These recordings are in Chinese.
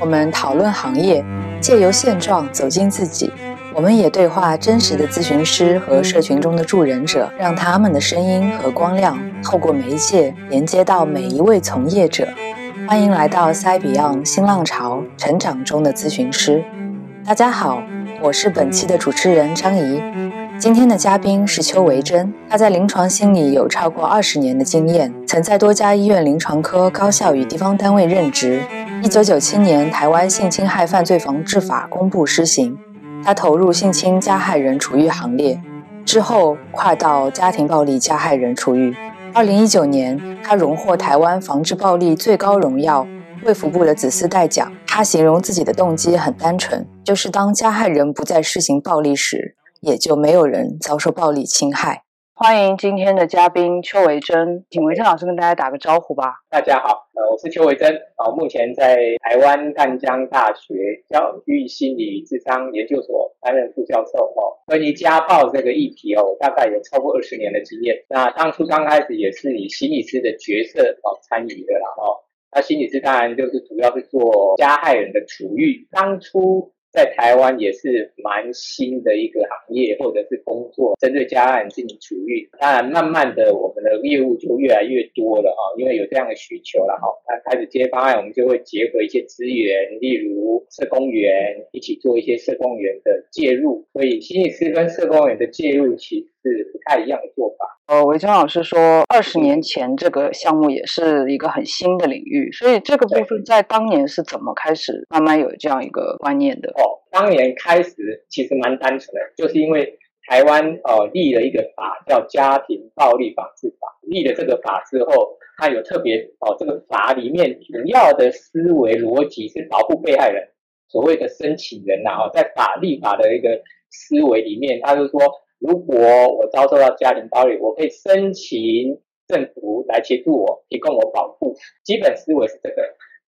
我们讨论行业，借由现状走进自己。我们也对话真实的咨询师和社群中的助人者，让他们的声音和光亮透过媒介连接到每一位从业者。欢迎来到 c Beyond 新浪潮成长中的咨询师。大家好，我是本期的主持人张怡。今天的嘉宾是邱维珍，他在临床心理有超过二十年的经验，曾在多家医院临床科、高校与地方单位任职。一九九七年，台湾性侵害犯罪防治法公布施行，他投入性侵加害人处遇行列，之后跨到家庭暴力加害人处遇。二零一九年，他荣获台湾防治暴力最高荣耀卫福部的紫丝带奖。他形容自己的动机很单纯，就是当加害人不再施行暴力时。也就没有人遭受暴力侵害。欢迎今天的嘉宾邱维珍，请维珍老师跟大家打个招呼吧。大家好，呃，我是邱维珍，啊，目前在台湾淡江大学教育心理智商研究所担任副教授。哦，关于家暴这个议题哦，我大概有超过二十年的经验。那当初刚开始也是以心理师的角色哦参与的啦。哦，那心理师当然就是主要是做加害人的处遇。当初。在台湾也是蛮新的一个行业，或者是工作，针对家案进行处理。当然，慢慢的我们的业务就越来越多了啊，因为有这样的需求了哈。那开始接方案，我们就会结合一些资源，例如社工员一起做一些社工员的介入。所以，心理师跟社工员的介入其实是不太一样的做法。呃，维娟老师说，二十年前这个项目也是一个很新的领域，所以这个部分在当年是怎么开始慢慢有这样一个观念的？哦，当年开始其实蛮单纯的，就是因为台湾呃立了一个法叫《家庭暴力防治法》，立了这个法之后，它有特别哦，这个法里面主要的思维逻辑是保护被害人，所谓的申请人呐，哦，在法立法的一个思维里面，他就说。如果我遭受到家庭暴力，我可以申请政府来协助我，提供我保护。基本思维是这个。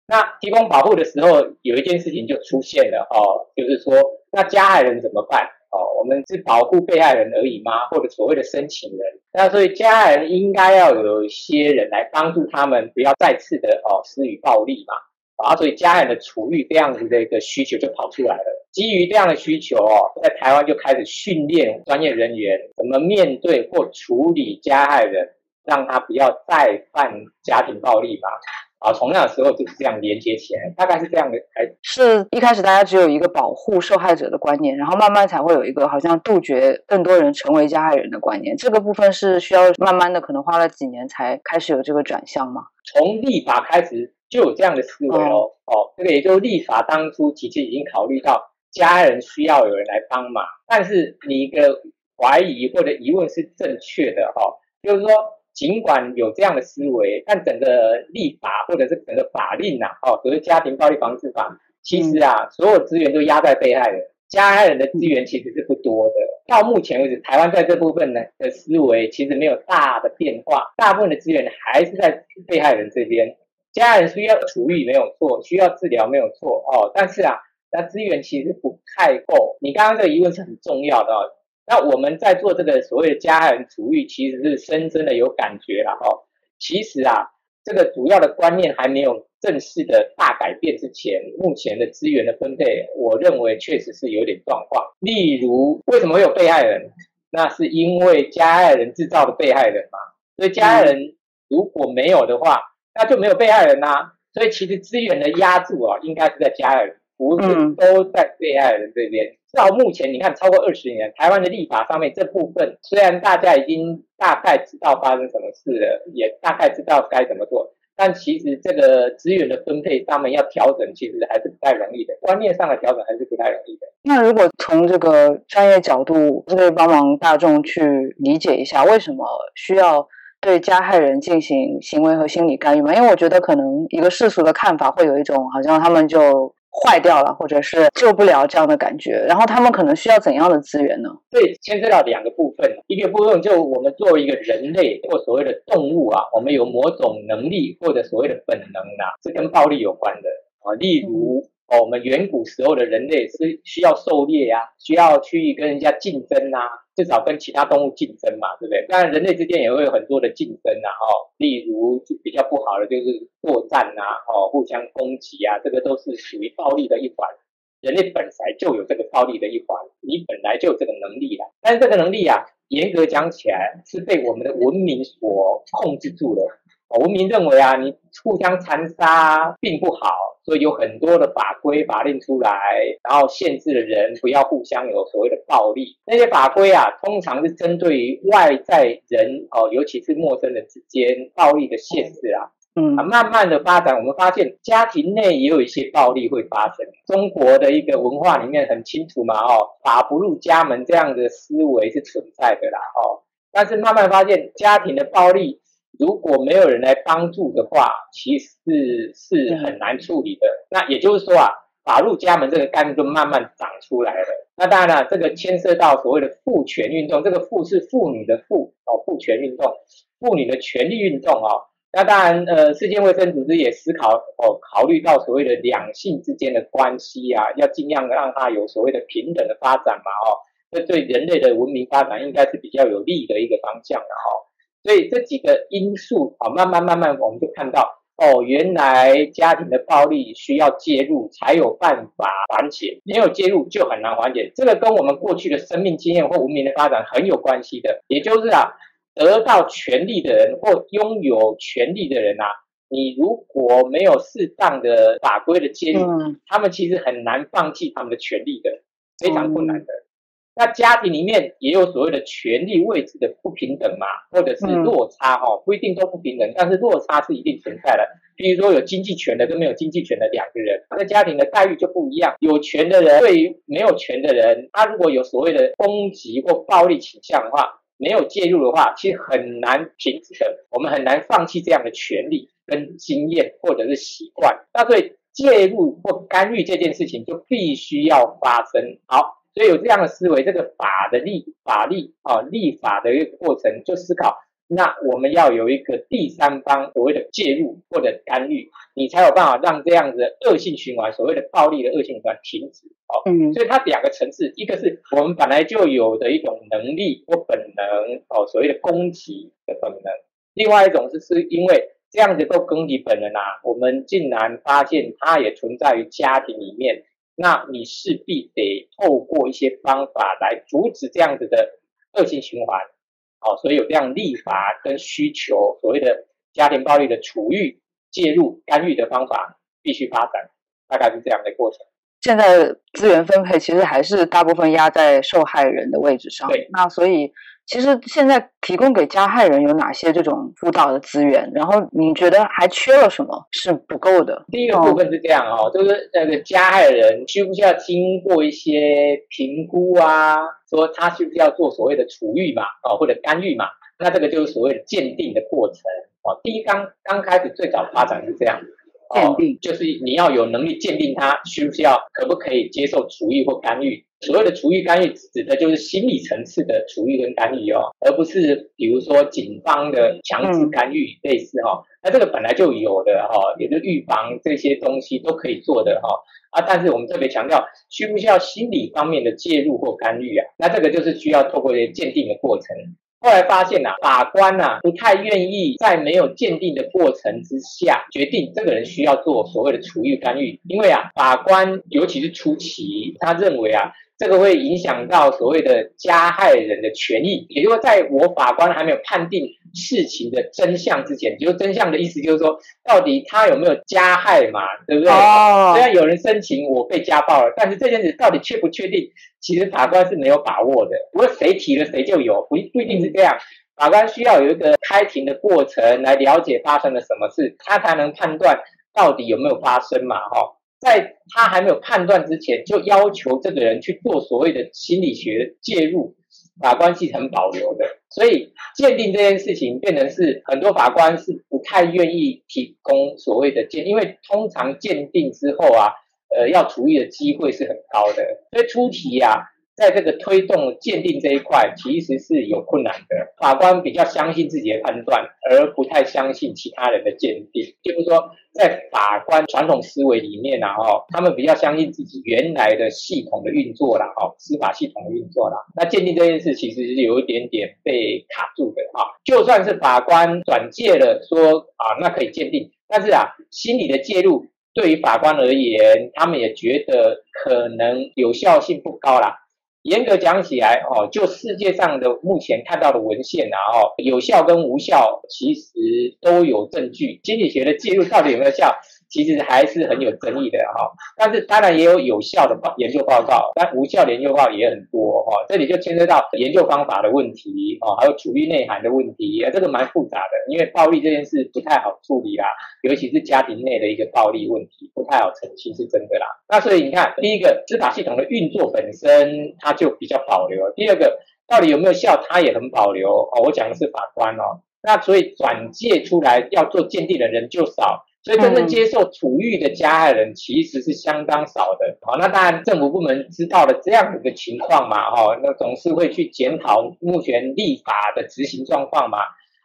那提供保护的时候，有一件事情就出现了哦，就是说，那加害人怎么办？哦，我们是保护被害人而已吗？或者所谓的申请人？那所以加害人应该要有一些人来帮助他们，不要再次的哦施予暴力嘛。啊，所以家人的处遇这样子的一个需求就跑出来了。基于这样的需求哦，在台湾就开始训练专业人员怎么面对或处理加害人，让他不要再犯家庭暴力嘛。啊，从那个时候就是这样连接起来，大概是这样的。开是一开始大家只有一个保护受害者的观念，然后慢慢才会有一个好像杜绝更多人成为加害人的观念。这个部分是需要慢慢的，可能花了几年才开始有这个转向吗？从立法开始。就有这样的思维哦，哦，这个也就立法当初其实已经考虑到家人需要有人来帮忙，但是你一个怀疑或者疑问是正确的哈，就是说尽管有这样的思维，但整个立法或者是整个法令呐，哦，比如家庭暴力防治法，其实啊，所有资源都压在被害人，加害人的资源其实是不多的。到目前为止，台湾在这部分呢的思维其实没有大的变化，大部分的资源还是在被害人这边。家人需要处理没有错，需要治疗没有错哦，但是啊，那资源其实不太够。你刚刚这个疑问是很重要的哦。那我们在做这个所谓的家人处理，其实是深深的有感觉了哦。其实啊，这个主要的观念还没有正式的大改变之前，目前的资源的分配，我认为确实是有点状况。例如，为什么会有被害人？那是因为加害人制造的被害人嘛。所以加害人如果没有的话，那就没有被害人呐，所以其实资源的压注啊，应该是在加害人，不是都在被害人这边。到目前你看，超过二十年，台湾的立法上面这部分，虽然大家已经大概知道发生什么事了，也大概知道该怎么做，但其实这个资源的分配上面要调整，其实还是不太容易的。观念上的调整还是不太容易的。那如果从这个专业角度，可以帮忙大众去理解一下，为什么需要？对加害人进行行为和心理干预嘛？因为我觉得可能一个世俗的看法会有一种好像他们就坏掉了，或者是救不了这样的感觉。然后他们可能需要怎样的资源呢？对，牵涉到两个部分。一个部分就我们作为一个人类或所谓的动物啊，我们有某种能力或者所谓的本能啊，是跟暴力有关的啊。例如。哦，我们远古时候的人类是需要狩猎啊，需要去跟人家竞争啊，至少跟其他动物竞争嘛，对不对？当然，人类之间也会有很多的竞争啊，哦，例如就比较不好的就是作战啊，哦，互相攻击啊，这个都是属于暴力的一环。人类本来就有这个暴力的一环，你本来就有这个能力了。但是这个能力啊，严格讲起来是被我们的文明所控制住了。文明认为啊，你互相残杀并不好，所以有很多的法规法令出来，然后限制了人不要互相有所谓的暴力。那些法规啊，通常是针对于外在人哦，尤其是陌生人之间暴力的限制啊。嗯，慢慢的发展，我们发现家庭内也有一些暴力会发生。中国的一个文化里面很清楚嘛，哦，法不入家门这样的思维是存在的啦，哦。但是慢慢发现家庭的暴力，如果没有人来帮助的话，其实是很难处理的。那也就是说啊，法入家门这个概念就慢慢长出来了。那当然了，这个牵涉到所谓的父权运动，这个父是妇女的父哦，父权运动，妇女的权利运动哦。那当然，呃，世界卫生组织也思考哦，考虑到所谓的两性之间的关系啊，要尽量让它有所谓的平等的发展嘛，哦，这对人类的文明发展应该是比较有利的一个方向的哦。所以这几个因素啊，慢慢慢慢我们就看到，哦，原来家庭的暴力需要介入才有办法缓解，没有介入就很难缓解。这个跟我们过去的生命经验或文明的发展很有关系的，也就是啊。得到权利的人或拥有权利的人啊，你如果没有适当的法规的介入，他们其实很难放弃他们的权利的，非常困难的。那家庭里面也有所谓的权力位置的不平等嘛，或者是落差哈，不一定都不平等，但是落差是一定存在的。比如说有经济权的跟没有经济权的两个人，那家庭的待遇就不一样。有权的人对于没有权的人，他如果有所谓的攻击或暴力倾向的话。没有介入的话，其实很难停止的。我们很难放弃这样的权利、跟经验或者是习惯。那所以介入或干预这件事情就必须要发生。好，所以有这样的思维，这个法的立法立啊，立法的一个过程就思考。那我们要有一个第三方所谓的介入或者干预，你才有办法让这样子的恶性循环，所谓的暴力的恶性循环停止。哦，嗯，所以它两个层次，一个是我们本来就有的一种能力或本能，哦，所谓的攻击的本能；另外一种是是因为这样子够攻击本能啊，我们竟然发现它也存在于家庭里面，那你势必得透过一些方法来阻止这样子的恶性循环。哦，所以有这样立法跟需求，所谓的家庭暴力的处遇、介入、干预的方法必须发展，大概是这样的过程。现在资源分配其实还是大部分压在受害人的位置上。对，那所以其实现在提供给加害人有哪些这种辅导的资源？然后你觉得还缺了什么是不够的？第一个部分是这样哦，就是那个加害人需不需要经过一些评估啊？说他需不需要做所谓的处遇嘛？哦，或者干预嘛？那这个就是所谓的鉴定的过程哦。第一刚刚开始最早发展是这样。鉴定就是你要有能力鉴定他需不需要，可不可以接受处遇或干预。所谓的处遇干预，指的就是心理层次的处遇跟干预哦，而不是比如说警方的强制干预类似哈。那这个本来就有的哈，也就预防这些东西都可以做的哈啊。但是我们特别强调，需不需要心理方面的介入或干预啊？那这个就是需要透过一些鉴定的过程。后来发现呐，法官呐不太愿意在没有鉴定的过程之下决定这个人需要做所谓的处遇干预，因为啊，法官尤其是初期，他认为啊。这个会影响到所谓的加害人的权益，也就是说，在我法官还没有判定事情的真相之前，就是真相的意思，就是说，到底他有没有加害嘛，对不对？哦。虽然有人申请我被家暴了，但是这件事到底确不确定，其实法官是没有把握的。不过谁提了谁就有，不不一定是这样。法官需要有一个开庭的过程来了解发生了什么事，他才能判断到底有没有发生嘛，哈。在他还没有判断之前，就要求这个人去做所谓的心理学介入，法官是很保留的。所以鉴定这件事情变成是很多法官是不太愿意提供所谓的鉴，因为通常鉴定之后啊，呃，要处理的机会是很高的。所以出题呀。在这个推动鉴定这一块，其实是有困难的。法官比较相信自己的判断，而不太相信其他人的鉴定。就是说，在法官传统思维里面啊，哦，他们比较相信自己原来的系统的运作啦，哦，司法系统的运作啦。那鉴定这件事其实是有一点点被卡住的啊。就算是法官转介了说啊，那可以鉴定，但是啊，心理的介入对于法官而言，他们也觉得可能有效性不高啦。严格讲起来，哦，就世界上的目前看到的文献啊，哦，有效跟无效其实都有证据。心理学的介入到底有没有效？其实还是很有争议的哈，但是当然也有有效的报研究报告，但无效研究报告也很多哈。这里就牵涉到研究方法的问题哦，还有处遇内涵的问题，这个蛮复杂的。因为暴力这件事不太好处理啦，尤其是家庭内的一个暴力问题，不太好澄清是真的啦。那所以你看，第一个司法系统的运作本身它就比较保留，第二个到底有没有效，它也很保留哦。我讲的是法官哦，那所以转介出来要做鉴定的人就少。所以真正接受处遇的加害人其实是相当少的，好，那当然政府部门知道了这样子的情况嘛，哈，那总是会去检讨目前立法的执行状况嘛，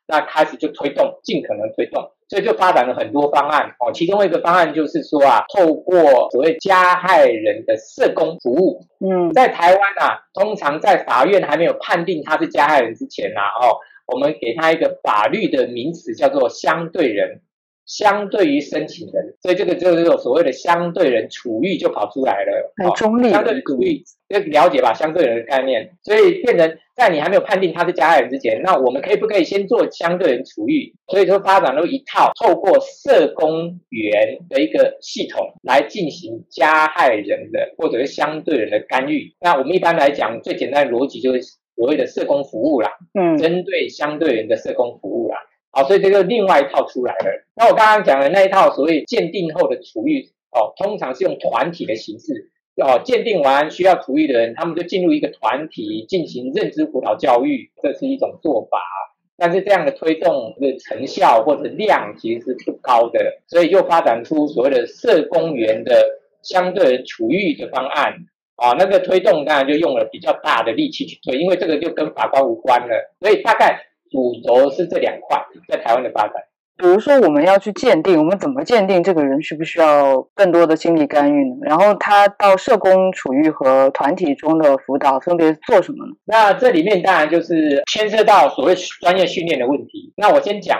那开始就推动，尽可能推动，所以就发展了很多方案，哦，其中一个方案就是说啊，透过所谓加害人的社工服务，嗯，在台湾啊，通常在法院还没有判定他是加害人之前呐，哦，我们给他一个法律的名词叫做相对人。相对于申请人，所以这个就是所谓的相对人处遇就跑出来了。很中立。相对处遇要了解吧，相对人的概念，所以变成在你还没有判定他是加害人之前，那我们可以不可以先做相对人处遇？所以说发展了一套透过社工员的一个系统来进行加害人的或者是相对人的干预。那我们一般来讲最简单的逻辑就是所谓的社工服务啦，嗯，针对相对人的社工服务啦。好，所以这个另外一套出来了。那我刚刚讲的那一套所谓鉴定后的处遇，哦，通常是用团体的形式，哦，鉴定完需要处遇的人，他们就进入一个团体进行认知辅导教育，这是一种做法。但是这样的推动的成效或者量其实是不高的，所以就发展出所谓的社工员的相对处遇的方案。啊，那个推动当然就用了比较大的力气去推，因为这个就跟法官无关了，所以大概。主轴是这两块，在台湾的发展。比如说，我们要去鉴定，我们怎么鉴定这个人需不需要更多的心理干预呢？然后他到社工处遇和团体中的辅导分别做什么呢？那这里面当然就是牵涉到所谓专业训练的问题。那我先讲。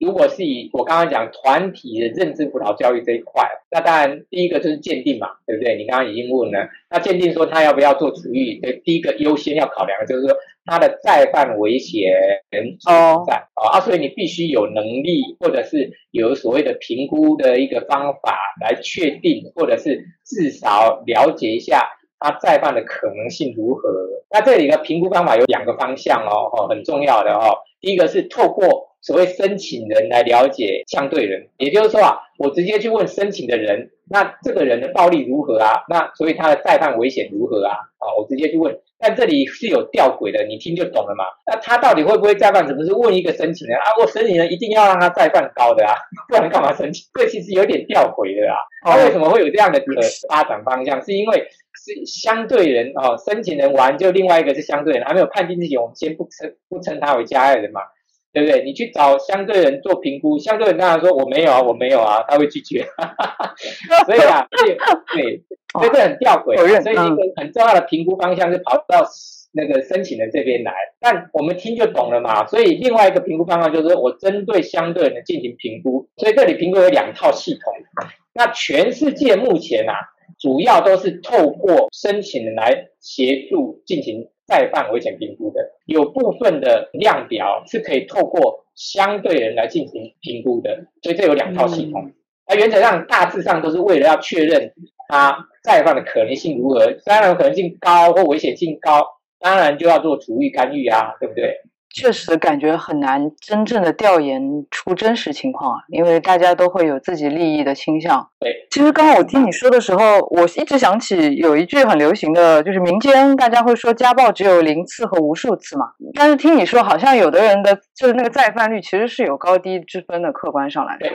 如果是以我刚刚讲团体的认知辅导教育这一块，那当然第一个就是鉴定嘛，对不对？你刚刚已经问了，那鉴定说他要不要做处遇，的第一个优先要考量的就是说他的再犯危险存在啊，所以你必须有能力，或者是有所谓的评估的一个方法来确定，或者是至少了解一下他再犯的可能性如何。那这里的评估方法有两个方向哦，哦，很重要的哦，第一个是透过。所谓申请人来了解相对人，也就是说啊，我直接去问申请的人，那这个人的暴力如何啊？那所以他的再犯危险如何啊？啊，我直接去问。但这里是有吊诡的，你听就懂了嘛？那他到底会不会再犯？怎么是问一个申请人啊？我申请人一定要让他再犯高的啊，不然干嘛申请？这其实有点吊诡的啊。他为什么会有这样的呃发展方向？是因为是相对人哦，申请人完就另外一个是相对人，还没有判定之前，我们先不称不称他为加害人嘛。对不对？你去找相对人做评估，相对人当然说我没有啊，我没有啊，他会拒绝。所以啊，对，所以这很吊诡。所以一个很重要的评估方向是跑到那个申请人这边来，但我们听就懂了嘛。所以另外一个评估方向就是我针对相对人进行评估。所以这里评估有两套系统。那全世界目前啊，主要都是透过申请人来协助进行。再犯危险评估的有部分的量表是可以透过相对人来进行评估的，所以这有两套系统。那原则上大致上都是为了要确认他再犯的可能性如何，当然可能性高或危险性高，当然就要做处遇干预啊，对不对？确实感觉很难真正的调研出真实情况啊，因为大家都会有自己利益的倾向。对，其实刚刚我听你说的时候，我一直想起有一句很流行的就是民间大家会说家暴只有零次和无数次嘛，但是听你说好像有的人的就是那个再犯率其实是有高低之分的，客观上来说，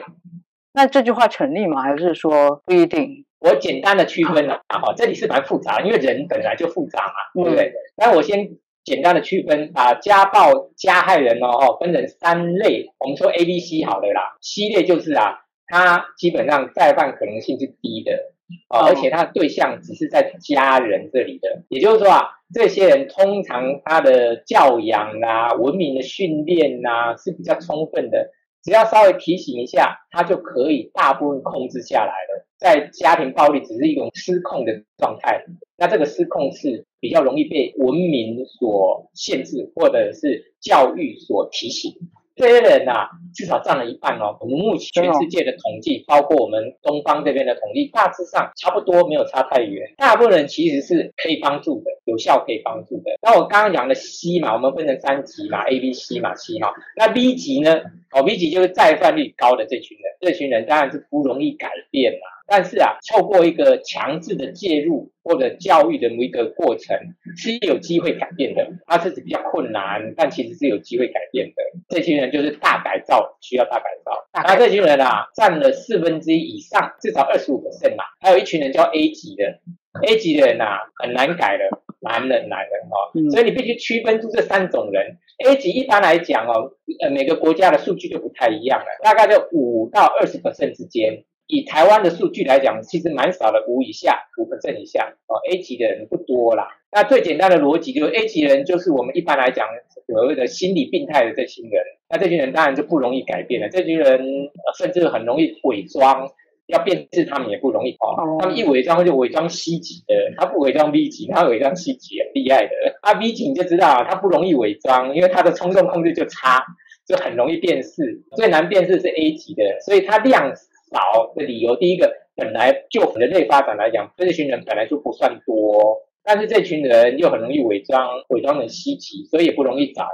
那这句话成立吗？还是说不一定？我简单的区分了啊，这里是蛮复杂，因为人本来就复杂嘛，对不对？那我先。简单的区分啊，家暴加害人哦，分成三类。我们说 A、B、C 好了啦。C 类就是啊，他基本上再犯可能性是低的啊，而且他的对象只是在家人这里的，也就是说啊，这些人通常他的教养啊、文明的训练啊是比较充分的，只要稍微提醒一下，他就可以大部分控制下来了。在家庭暴力只是一种失控的状态，那这个失控是比较容易被文明所限制，或者是教育所提醒。这些人呐，至少占了一半哦。我们目前全世界的统计，包括我们东方这边的统计，大致上差不多，没有差太远。大部分人其实是可以帮助的，有效可以帮助的。那我刚刚讲的 C 嘛，我们分成三级嘛，A、B、C 嘛，C 哈。那 B 级呢？哦，B 级就是再犯率高的这群人，这群人当然是不容易改变嘛。但是啊，透过一个强制的介入或者教育的某一个过程，是有机会改变的。它是比较困难，但其实是有机会改变的。这群人就是大改造，需要大改造。那这群人啊，占了四分之一以上，至少二十五个 percent 嘛。还有一群人叫 A 级的，A 级的人呐，很难改的，难的难的哈。所以你必须区分出这三种人。A 级一般来讲哦，呃，每个国家的数据就不太一样了，大概就五到二十 percent 之间。以台湾的数据来讲，其实蛮少的，五以下，五分正以下哦。A 级的人不多啦。那最简单的逻辑就是 A 级人就是我们一般来讲所谓的心理病态的这群人。那这群人当然就不容易改变了。这群人甚至很容易伪装，要辨识他们也不容易哦。他们一伪装就伪装 C 级的，他不伪装 B 级，他伪装 C 级很厉害的。啊 B 级你就知道啊，他不容易伪装，因为他的冲动控制就差，就很容易辨识。最难辨识是 A 级的，所以它量。找的理由，第一个，本来就人类发展来讲，这群人本来就不算多，但是这群人又很容易伪装，伪装很稀奇，所以也不容易找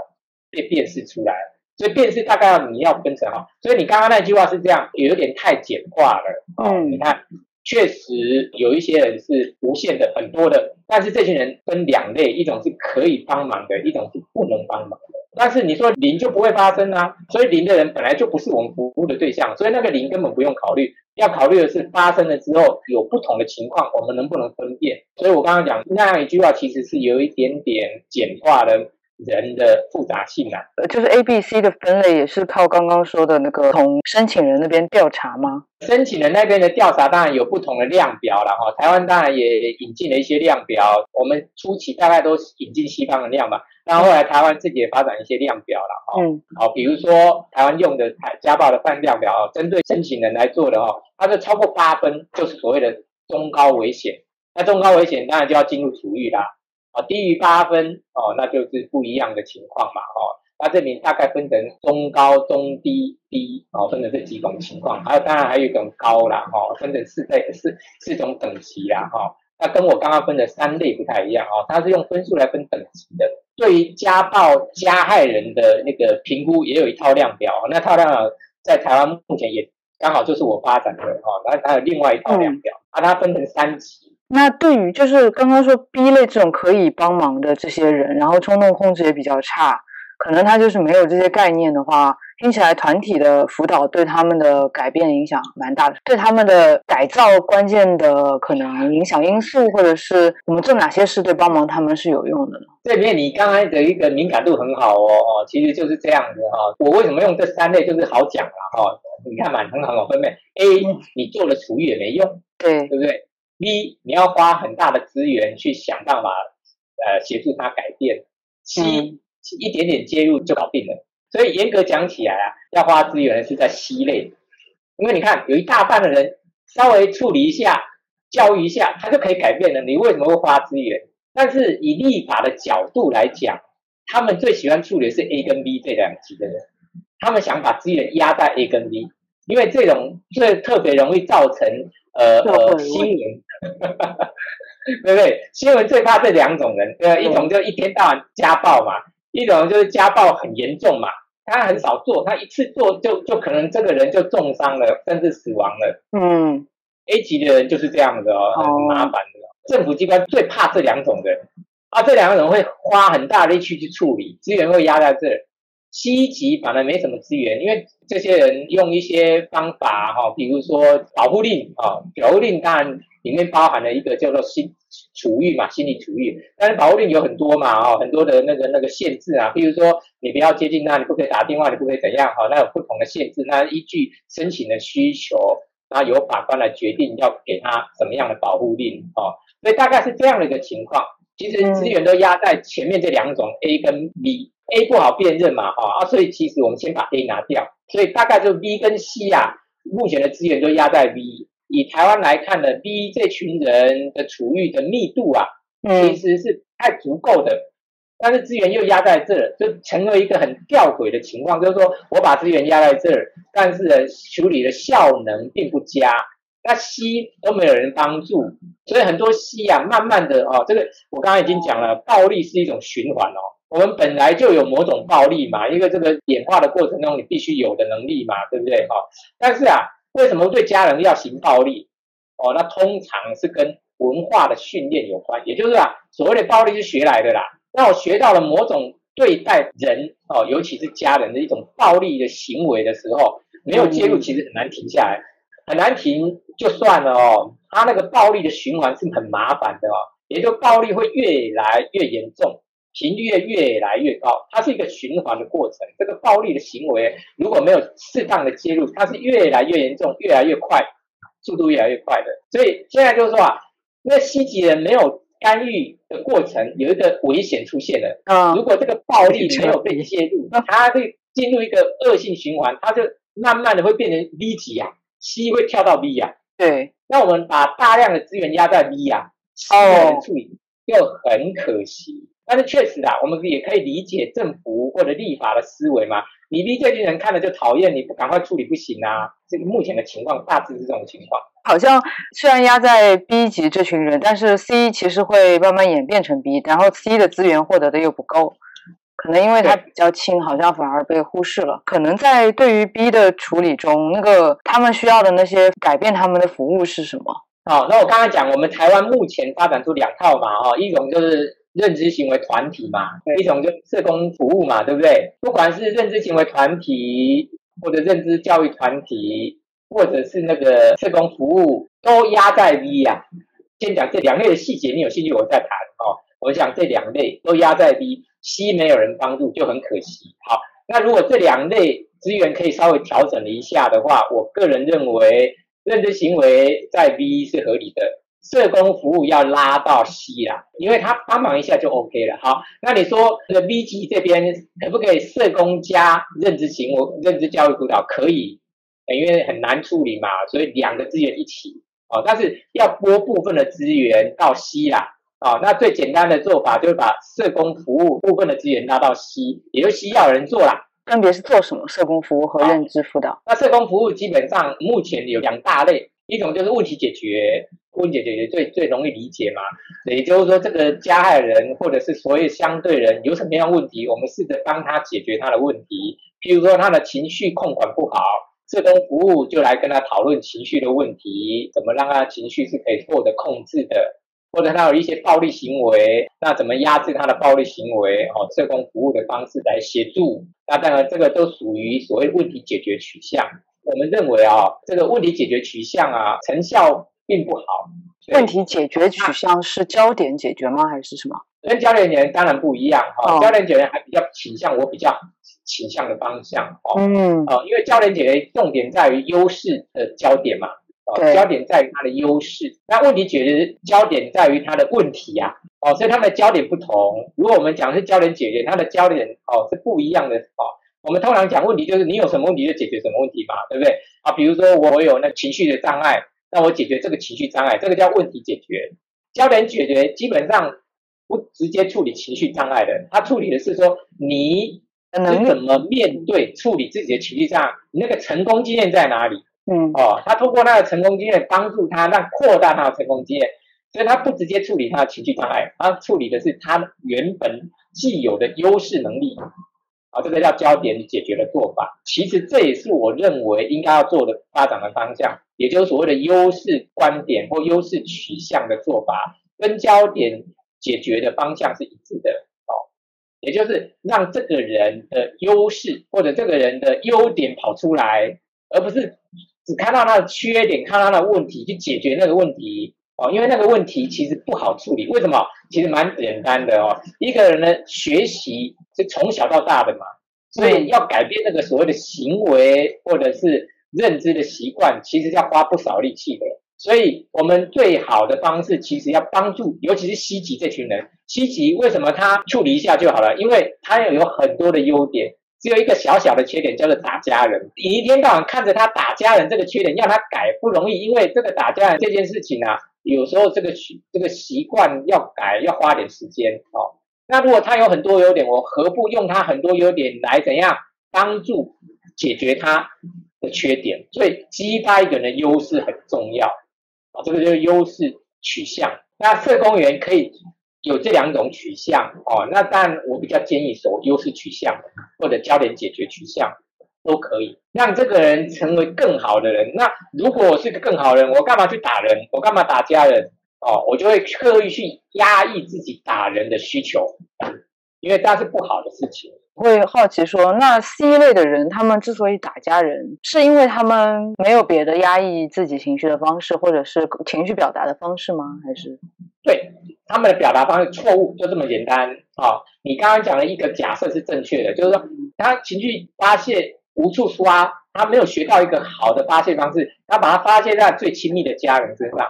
被辨识出来。所以辨识大概你要分成哈，所以你刚刚那句话是这样，有点太简化了。嗯，你看，确实有一些人是无限的，很多的，但是这群人分两类，一种是可以帮忙的，一种是不能帮忙。但是你说零就不会发生啊，所以零的人本来就不是我们服务的对象，所以那个零根本不用考虑，要考虑的是发生了之后有不同的情况，我们能不能分辨？所以我刚刚讲那样一句话，其实是有一点点简化的。人的复杂性啊，呃，就是 A、B、C 的分类也是靠刚刚说的那个从申请人那边调查吗？申请人那边的调查当然有不同的量表了哈，台湾当然也引进了一些量表，我们初期大概都引进西方的量吧，那后来台湾自己也发展一些量表了哈，嗯，好，比如说台湾用的台家暴的犯量表，针对申请人来做的哈，它是超过八分就是所谓的中高危险，那中高危险当然就要进入处遇啦。啊，低于八分哦，那就是不一样的情况嘛，哦，那这里大概分成中高、中低、低，哦，分成这几种情况，还有当然还有一种高啦，哦，分成四类四四种等级啦，哈，那跟我刚刚分的三类不太一样哦，它是用分数来分等级的。对于家暴加害人的那个评估，也有一套量表，那套量表在台湾目前也刚好就是我发展的，哈，那还有另外一套量表，把它分成三级。那对于就是刚刚说 B 类这种可以帮忙的这些人，然后冲动控制也比较差，可能他就是没有这些概念的话，听起来团体的辅导对他们的改变影响蛮大的，对他们的改造关键的可能影响因素，或者是我们做哪些事对帮忙他们是有用的呢？这边你刚才的一个敏感度很好哦，哦，其实就是这样子哈。我为什么用这三类就是好讲了哈？你看嘛，很好好分辨。A 你做了厨艺也没用，对，对不对？B，你要花很大的资源去想办法，呃，协助他改变。C，一点点介入就搞定了。所以严格讲起来啊，要花资源是在 C 类，因为你看有一大半的人稍微处理一下、教育一下，他就可以改变了。你为什么会花资源？但是以立法的角度来讲，他们最喜欢处理的是 A 跟 B 这两级的人，他们想把资源压在 A 跟 B，因为这种最特别容易造成呃呃新闻。对不对？新闻最怕这两种人，对，一种就一天到晚家暴嘛，一种就是家暴很严重嘛，他很少做，他一次做就就可能这个人就重伤了，甚至死亡了。嗯，A 级的人就是这样的哦，很麻烦的。政府机关最怕这两种人啊，这两个人会花很大力气去处理，资源会压在这，C 级反而没什么资源，因为这些人用一些方法哈，比如说保护令啊，保护令当然里面包含了一个叫做心处遇嘛，心理处遇，但是保护令有很多嘛哦，很多的那个那个限制啊，比如说你不要接近他，你不可以打电话，你不可以怎样哈，那有不同的限制，那依据申请的需求，然后由法官来决定要给他什么样的保护令哦，所以大概是这样的一个情况。其实资源都压在前面这两种 A 跟 B，A 不好辨认嘛，哈啊，所以其实我们先把 A 拿掉，所以大概就 B 跟 C 啊，目前的资源都压在 B。以台湾来看呢，B 这群人的处遇的密度啊，其实是太足够的，但是资源又压在这儿，就成为一个很吊诡的情况，就是说我把资源压在这儿，但是呢处理的效能并不佳。那 C 都没有人帮助，所以很多 C 啊，慢慢的哦，这个我刚刚已经讲了，暴力是一种循环哦。我们本来就有某种暴力嘛，一个这个演化的过程中你必须有的能力嘛，对不对哈？但是啊，为什么对家人要行暴力？哦，那通常是跟文化的训练有关，也就是啊，所谓的暴力是学来的啦。那我学到了某种对待人哦，尤其是家人的一种暴力的行为的时候，没有介入，其实很难停下来。很难停就算了哦，他那个暴力的循环是很麻烦的哦，也就暴力会越来越严重，频率越来越高，它是一个循环的过程。这个暴力的行为如果没有适当的介入，它是越来越严重，越来越快，速度越来越快的。所以现在就是说啊，那西级人没有干预的过程，有一个危险出现了。啊，如果这个暴力没有被介入，那它会进入一个恶性循环，它就慢慢的会变成 V 级啊。C 会跳到 V 啊，对，那我们把大量的资源压在 V 啊，C 的处理又很可惜。但是确实啊，我们也可以理解政府或者立法的思维嘛。你逼这群人看了就讨厌，你不赶快处理不行啊。这个目前的情况大致是这种情况。好像虽然压在 B 级这群人，但是 C 其实会慢慢演变成 B，然后 C 的资源获得的又不够。可能因为它比较轻，好像反而被忽视了。可能在对于 B 的处理中，那个他们需要的那些改变他们的服务是什么？好，那我刚才讲，我们台湾目前发展出两套嘛，哈，一种就是认知行为团体嘛，一种就社工服务嘛，对不对？不管是认知行为团体，或者认知教育团体，或者是那个社工服务，都压在 B 呀。先讲这两类的细节，你有兴趣我再谈哦。我想这两类都压在 B。C 没有人帮助就很可惜。好，那如果这两类资源可以稍微调整了一下的话，我个人认为认知行为在 B 是合理的，社工服务要拉到 C 啦，因为他帮忙一下就 OK 了。好，那你说这个 B 级这边可不可以社工加认知行为、认知教育辅导？可以，因为很难处理嘛，所以两个资源一起哦，但是要拨部分的资源到 C 啦。哦，那最简单的做法就是把社工服务部分的资源拉到 C，也就 C 要人做啦。分别是做什么？社工服务和认知辅导。那社工服务基本上目前有两大类，一种就是问题解决，问题解决最最容易理解嘛，也就是说这个加害人或者是所有相对人有什么样问题，我们试着帮他解决他的问题。譬如说他的情绪控管不好，社工服务就来跟他讨论情绪的问题，怎么让他情绪是可以获得控制的。或者他有一些暴力行为，那怎么压制他的暴力行为？哦，社工服务的方式来协助，那当然这个都属于所谓问题解决取向。我们认为啊，这个问题解决取向啊，成效并不好。问题解决取向是焦点解决吗？还是什么？跟焦点解决当然不一样哈。焦点解决还比较倾向我比较倾向的方向哦。嗯。哦，因为焦点解决重点在于优势的焦点嘛。焦点在于它的优势，那问题解决焦点在于它的问题呀，哦，所以它们的焦点不同。如果我们讲是焦点解决，它的焦点哦是不一样的哦。我们通常讲问题就是你有什么问题就解决什么问题嘛，对不对？啊，比如说我有那情绪的障碍，那我解决这个情绪障碍，这个叫问题解决。焦点解决基本上不直接处理情绪障碍的，他处理的是说你是怎么面对处理自己的情绪障碍，你那个成功经验在哪里？嗯哦，他通过那个成功经验帮助他，让扩大他的成功经验，所以他不直接处理他的情绪障碍，他处理的是他原本既有的优势能力，啊，这个叫焦点解决的做法。其实这也是我认为应该要做的发展的方向，也就是所谓的优势观点或优势取向的做法，跟焦点解决的方向是一致的。哦，也就是让这个人的优势或者这个人的优点跑出来，而不是只看到他的缺点，看到他的问题去解决那个问题哦。因为那个问题其实不好处理，为什么？其实蛮简单的哦。一个人呢学习是从小到大的嘛，所以要改变那个所谓的行为或者是认知的习惯，其实要花不少力气的。所以，我们最好的方式其实要帮助，尤其是西吉这群人。西吉为什么他处理一下就好了？因为他有很多的优点，只有一个小小的缺点，叫做打家人。你一天到晚看着他打家人这个缺点，要他改不容易，因为这个打家人这件事情啊，有时候这个习这个习惯要改要花点时间哦。那如果他有很多优点，我何不用他很多优点来怎样帮助解决他的缺点？所以激发一个人的优势很重要啊。这个就是优势取向。那社工员可以有这两种取向哦。那但我比较建议走优势取向或者焦点解决取向都可以，让这个人成为更好的人。那如果我是个更好的人，我干嘛去打人？我干嘛打家人？哦，我就会刻意去压抑自己打人的需求，因为这是不好的事情。会好奇说，那 C 类的人，他们之所以打家人，是因为他们没有别的压抑自己情绪的方式，或者是情绪表达的方式吗？还是对他们的表达方式错误，就这么简单啊？你刚刚讲的一个假设是正确的，就是说他情绪发泄无处发，他没有学到一个好的发泄方式，他把它发泄在最亲密的家人身上。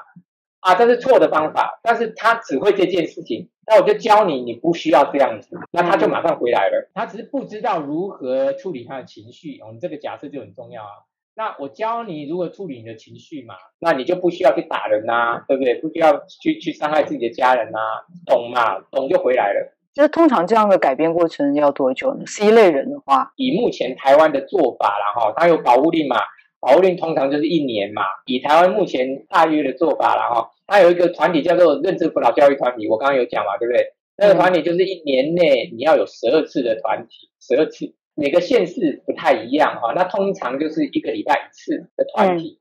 啊，这是错的方法，但是他只会这件事情，那我就教你，你不需要这样子，那他就马上回来了。他只是不知道如何处理他的情绪，我们这个假设就很重要啊。那我教你如何处理你的情绪嘛，那你就不需要去打人呐，对不对？不需要去去伤害自己的家人呐，懂嘛？懂就回来了。就是通常这样的改变过程要多久呢？C 类人的话，以目前台湾的做法啦，哈，他有保护令嘛。保护令通常就是一年嘛，以台湾目前大约的做法啦哈，它有一个团体叫做认知辅导教育团体，我刚刚有讲嘛，对不对？那个团体就是一年内你要有十二次的团体，十二次，每个县市不太一样哈，那通常就是一个礼拜一次的团体，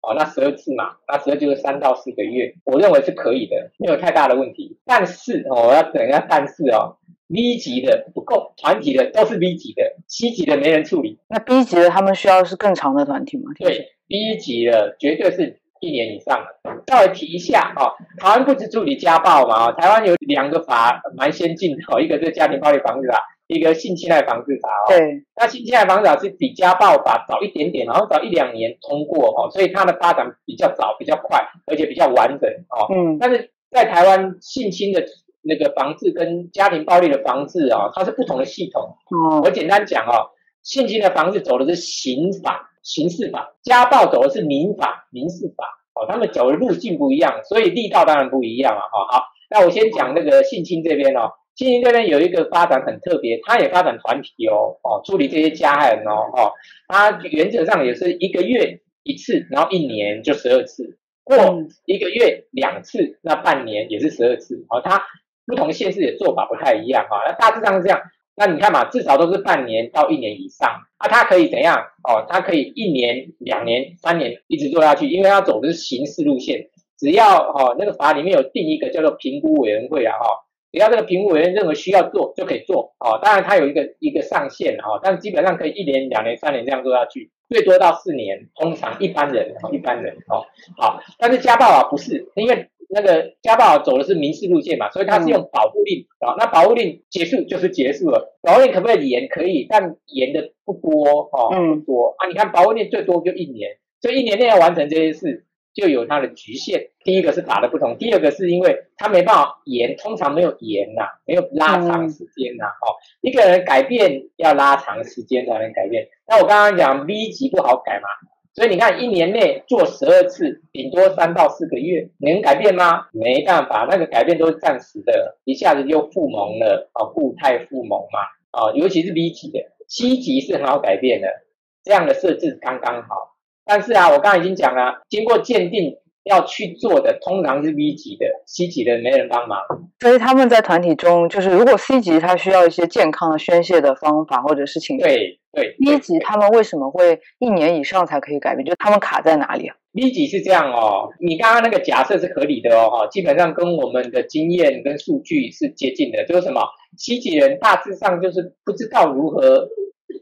哦，那十二次嘛，那十二就是三到四个月，我认为是可以的，没有太大的问题。但是哦，我要等一下，但是哦。B 级的不够，团体的都是 B 级的，C 级的没人处理。那 B 级的他们需要是更长的团体吗？对，B 级的绝对是一年以上的。稍微提一下哦，台湾不止处理家暴嘛，台湾有两个法蛮先进的，一个是家庭暴力防治法，一个性侵害防治法哦。对，那性侵害防治法是比家暴法早一点点，然后早一两年通过哦，所以它的发展比较早、比较快，而且比较完整哦。嗯，但是在台湾性侵的。那个防治跟家庭暴力的防治啊，它是不同的系统。哦，我简单讲哦，性侵的防治走的是刑法、刑事法，家暴走的是民法、民事法。哦，他们走的路径不一样，所以力道当然不一样啊。哦，好，那我先讲那个性侵这边哦，性侵这边有一个发展很特别，它也发展团体哦，哦，处理这些加害人哦，哦，它原则上也是一个月一次，然后一年就十二次，或一个月两次，那半年也是十二次。哦，它。不同县市的做法不太一样哈，那大致上是这样。那你看嘛，至少都是半年到一年以上啊，它可以怎样哦？它可以一年、两年、三年一直做下去，因为它走的是刑事路线。只要哦，那个法里面有定一个叫做评估委员会啊哈，只要这个评估委员认为需要做就可以做哦。当然它有一个一个上限哈，但基本上可以一年、两年、三年这样做下去，最多到四年。通常一般人一般人哦好，但是家暴啊不是因为。那个家暴走的是民事路线嘛，所以他是用保护令啊。那保护令结束就是结束了，保护令可不可以延？可以，但延的不多哦，不多啊。你看保护令最多就一年，所以一年内要完成这些事，就有它的局限。第一个是法的不同，第二个是因为它没办法延，通常没有延呐，没有拉长时间呐。哦，一个人改变要拉长时间才能改变。那我刚刚讲 V 级不好改嘛。所以你看，一年内做十二次，顶多三到四个月，能改变吗？没办法，那个改变都是暂时的，一下子就复萌了啊，固态复萌嘛啊，尤其是 B 级的，C 级是很好改变的，这样的设置刚刚好。但是啊，我刚才已经讲了，经过鉴定要去做的通常是 B 级的，C 级的没人帮忙。所以他们在团体中，就是如果 C 级他需要一些健康的宣泄的方法或者是情绪对对，B 级他们为什么会一年以上才可以改变？就他们卡在哪里啊？B 级是这样哦，你刚刚那个假设是合理的哦，哈，基本上跟我们的经验跟数据是接近的，就是什么 C 级人大致上就是不知道如何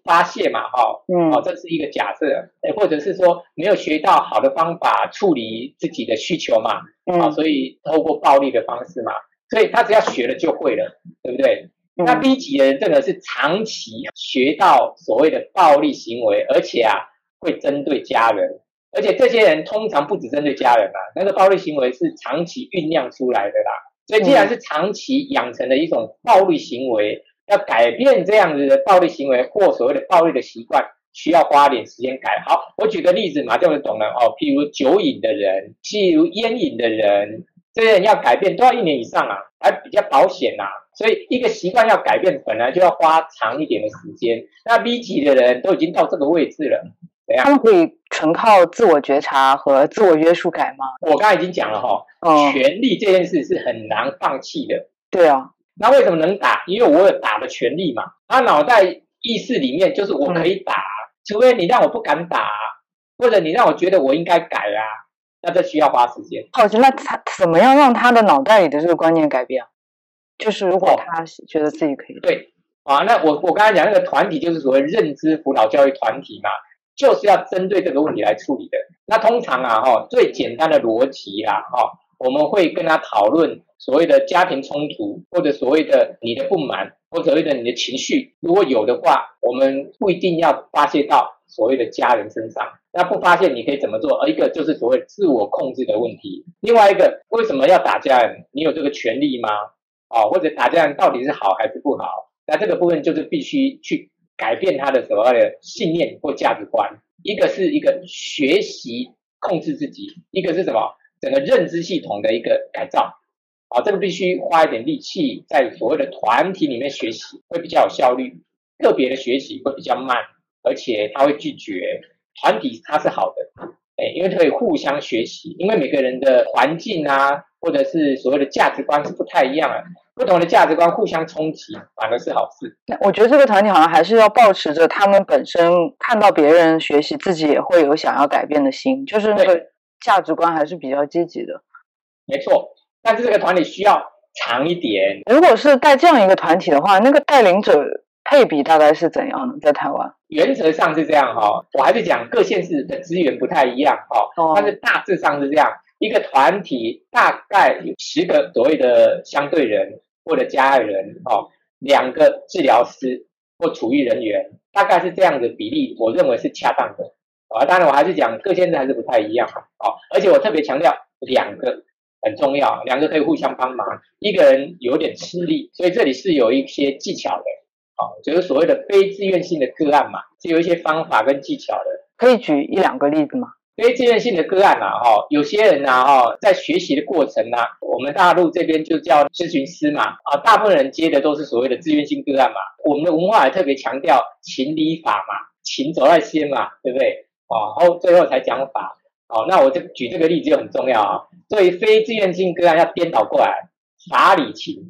发泄嘛，哈，嗯哦，这是一个假设，哎，或者是说没有学到好的方法处理自己的需求嘛，啊，嗯所以透过暴力的方式嘛，所以他只要学了就会了，对不对？那嗯 B 级的人真的是长期学到所谓的暴力行为，而且啊会针对家人，而且这些人通常不只针对家人啊，那个暴力行为是长期酝酿出来的啦。所以既然是长期养成的一种暴力行为，要改变这样子的暴力行为或所谓的暴力的习惯，需要花点时间改。好，我举个例子，马上就懂了哦。譬如酒瘾的人，譬如烟瘾的人，这些人要改变都要一年以上啊，还比较保险呐、所以一个习惯要改变，本来就要花长一点的时间。那 B 级的人都已经到这个位置了，他们可以纯靠自我觉察和自我约束改吗？我刚才已经讲了哈、嗯，权力这件事是很难放弃的。对啊，那为什么能打？因为我有打的权利嘛。他脑袋意识里面就是我可以打，除非你让我不敢打，或者你让我觉得我应该改啊，那这需要花时间。好奇，那他怎么样让他的脑袋里的这个观念改变啊？就是如果哦他觉得自己可以，对啊，那我我刚才讲那个团体就是所谓认知辅导教育团体嘛，就是要针对这个问题来处理的。那通常啊，哈、最简单的逻辑啦，哈、我们会跟他讨论所谓的家庭冲突，或者所谓的你的不满，或者所谓的你的情绪，如果有的话，我们不一定要发泄到所谓的家人身上。那不发泄你可以怎么做？而一个就是所谓自我控制的问题，另外一个为什么要打架？你有这个权利吗？哦，或者打架到底是好还是不好？那这个部分就是必须去改变他的所谓的信念或价值观。一个是一个学习控制自己，一个是什么？整个认知系统的一个改造。啊，这个必须花一点力气，在所谓的团体里面学习，会比较有效率。个别的学习会比较慢，而且他会拒绝。团体它是好的，哎，因为可以互相学习，因为每个人的环境啊，或者是所谓的价值观是不太一样的，不同的价值观互相冲击，反而是好事。那我觉得这个团体好像还是要保持着他们本身看到别人学习，自己也会有想要改变的心，就是那个价值观还是比较积极的。没错，但是这个团体需要长一点。如果是带这样一个团体的话，那个带领者配比大概是怎样的？在台湾？原则上是这样哈、我还是讲各县市的资源不太一样哈、哦但是大致上是这样，一个团体大概有十个所谓的相对人或者家人哦，两个治疗师或处遇人员，大概是这样的比例，我认为是恰当的啊。当然我还是讲各县市还是不太一样哦，而且我特别强调两个。很重要，两个可以互相帮忙，一个人有点吃力，所以这里是有一些技巧的。哦，就是所谓的非自愿性的个案嘛，是有一些方法跟技巧的。可以举一两个例子吗？非自愿性的个案啊，哈，有些人呐，哈，在学习的过程呢、我们大陆这边就叫咨询师嘛，啊，大部分人接的都是所谓的自愿性个案嘛。我们的文化也特别强调情理法嘛，情走在先嘛，对不对？哦，然后最后才讲法。哦，那我这举这个例子就很重要啊。作为非自愿性个案，要颠倒过来，法理情。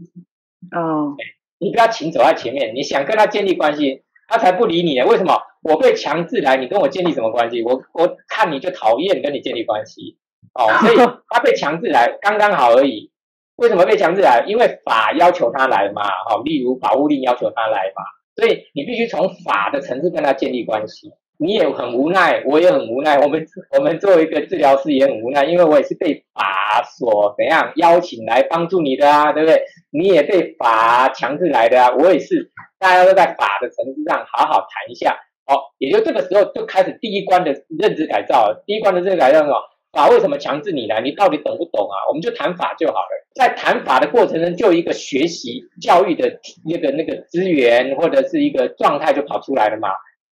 哦，你不要情走在前面，你想跟他建立关系，他才不理你呢。为什么？我被强制来，你跟我建立什么关系？我我看你就讨厌跟你建立关系，哦，所以 他被强制来，刚刚好而已。为什么被强制来？因为法要求他来嘛，哦，例如保护令要求他来嘛，所以你必须从法的层次跟他建立关系。你也很无奈，我也很无奈。我们我们作为一个治疗师也很无奈，因为我也是被法所怎样邀请来帮助你的啊，对不对？你也被法强制来的啊，我也是。大家都在法的层次上好好谈一下，哦，也就这个时候就开始第一关的认知改造。第一关的认知改造什么？法为什么强制你来？你到底懂不懂啊？我们就谈法就好了。在谈法的过程中，就一个学习教育的那个那个资源或者是一个状态就跑出来了嘛。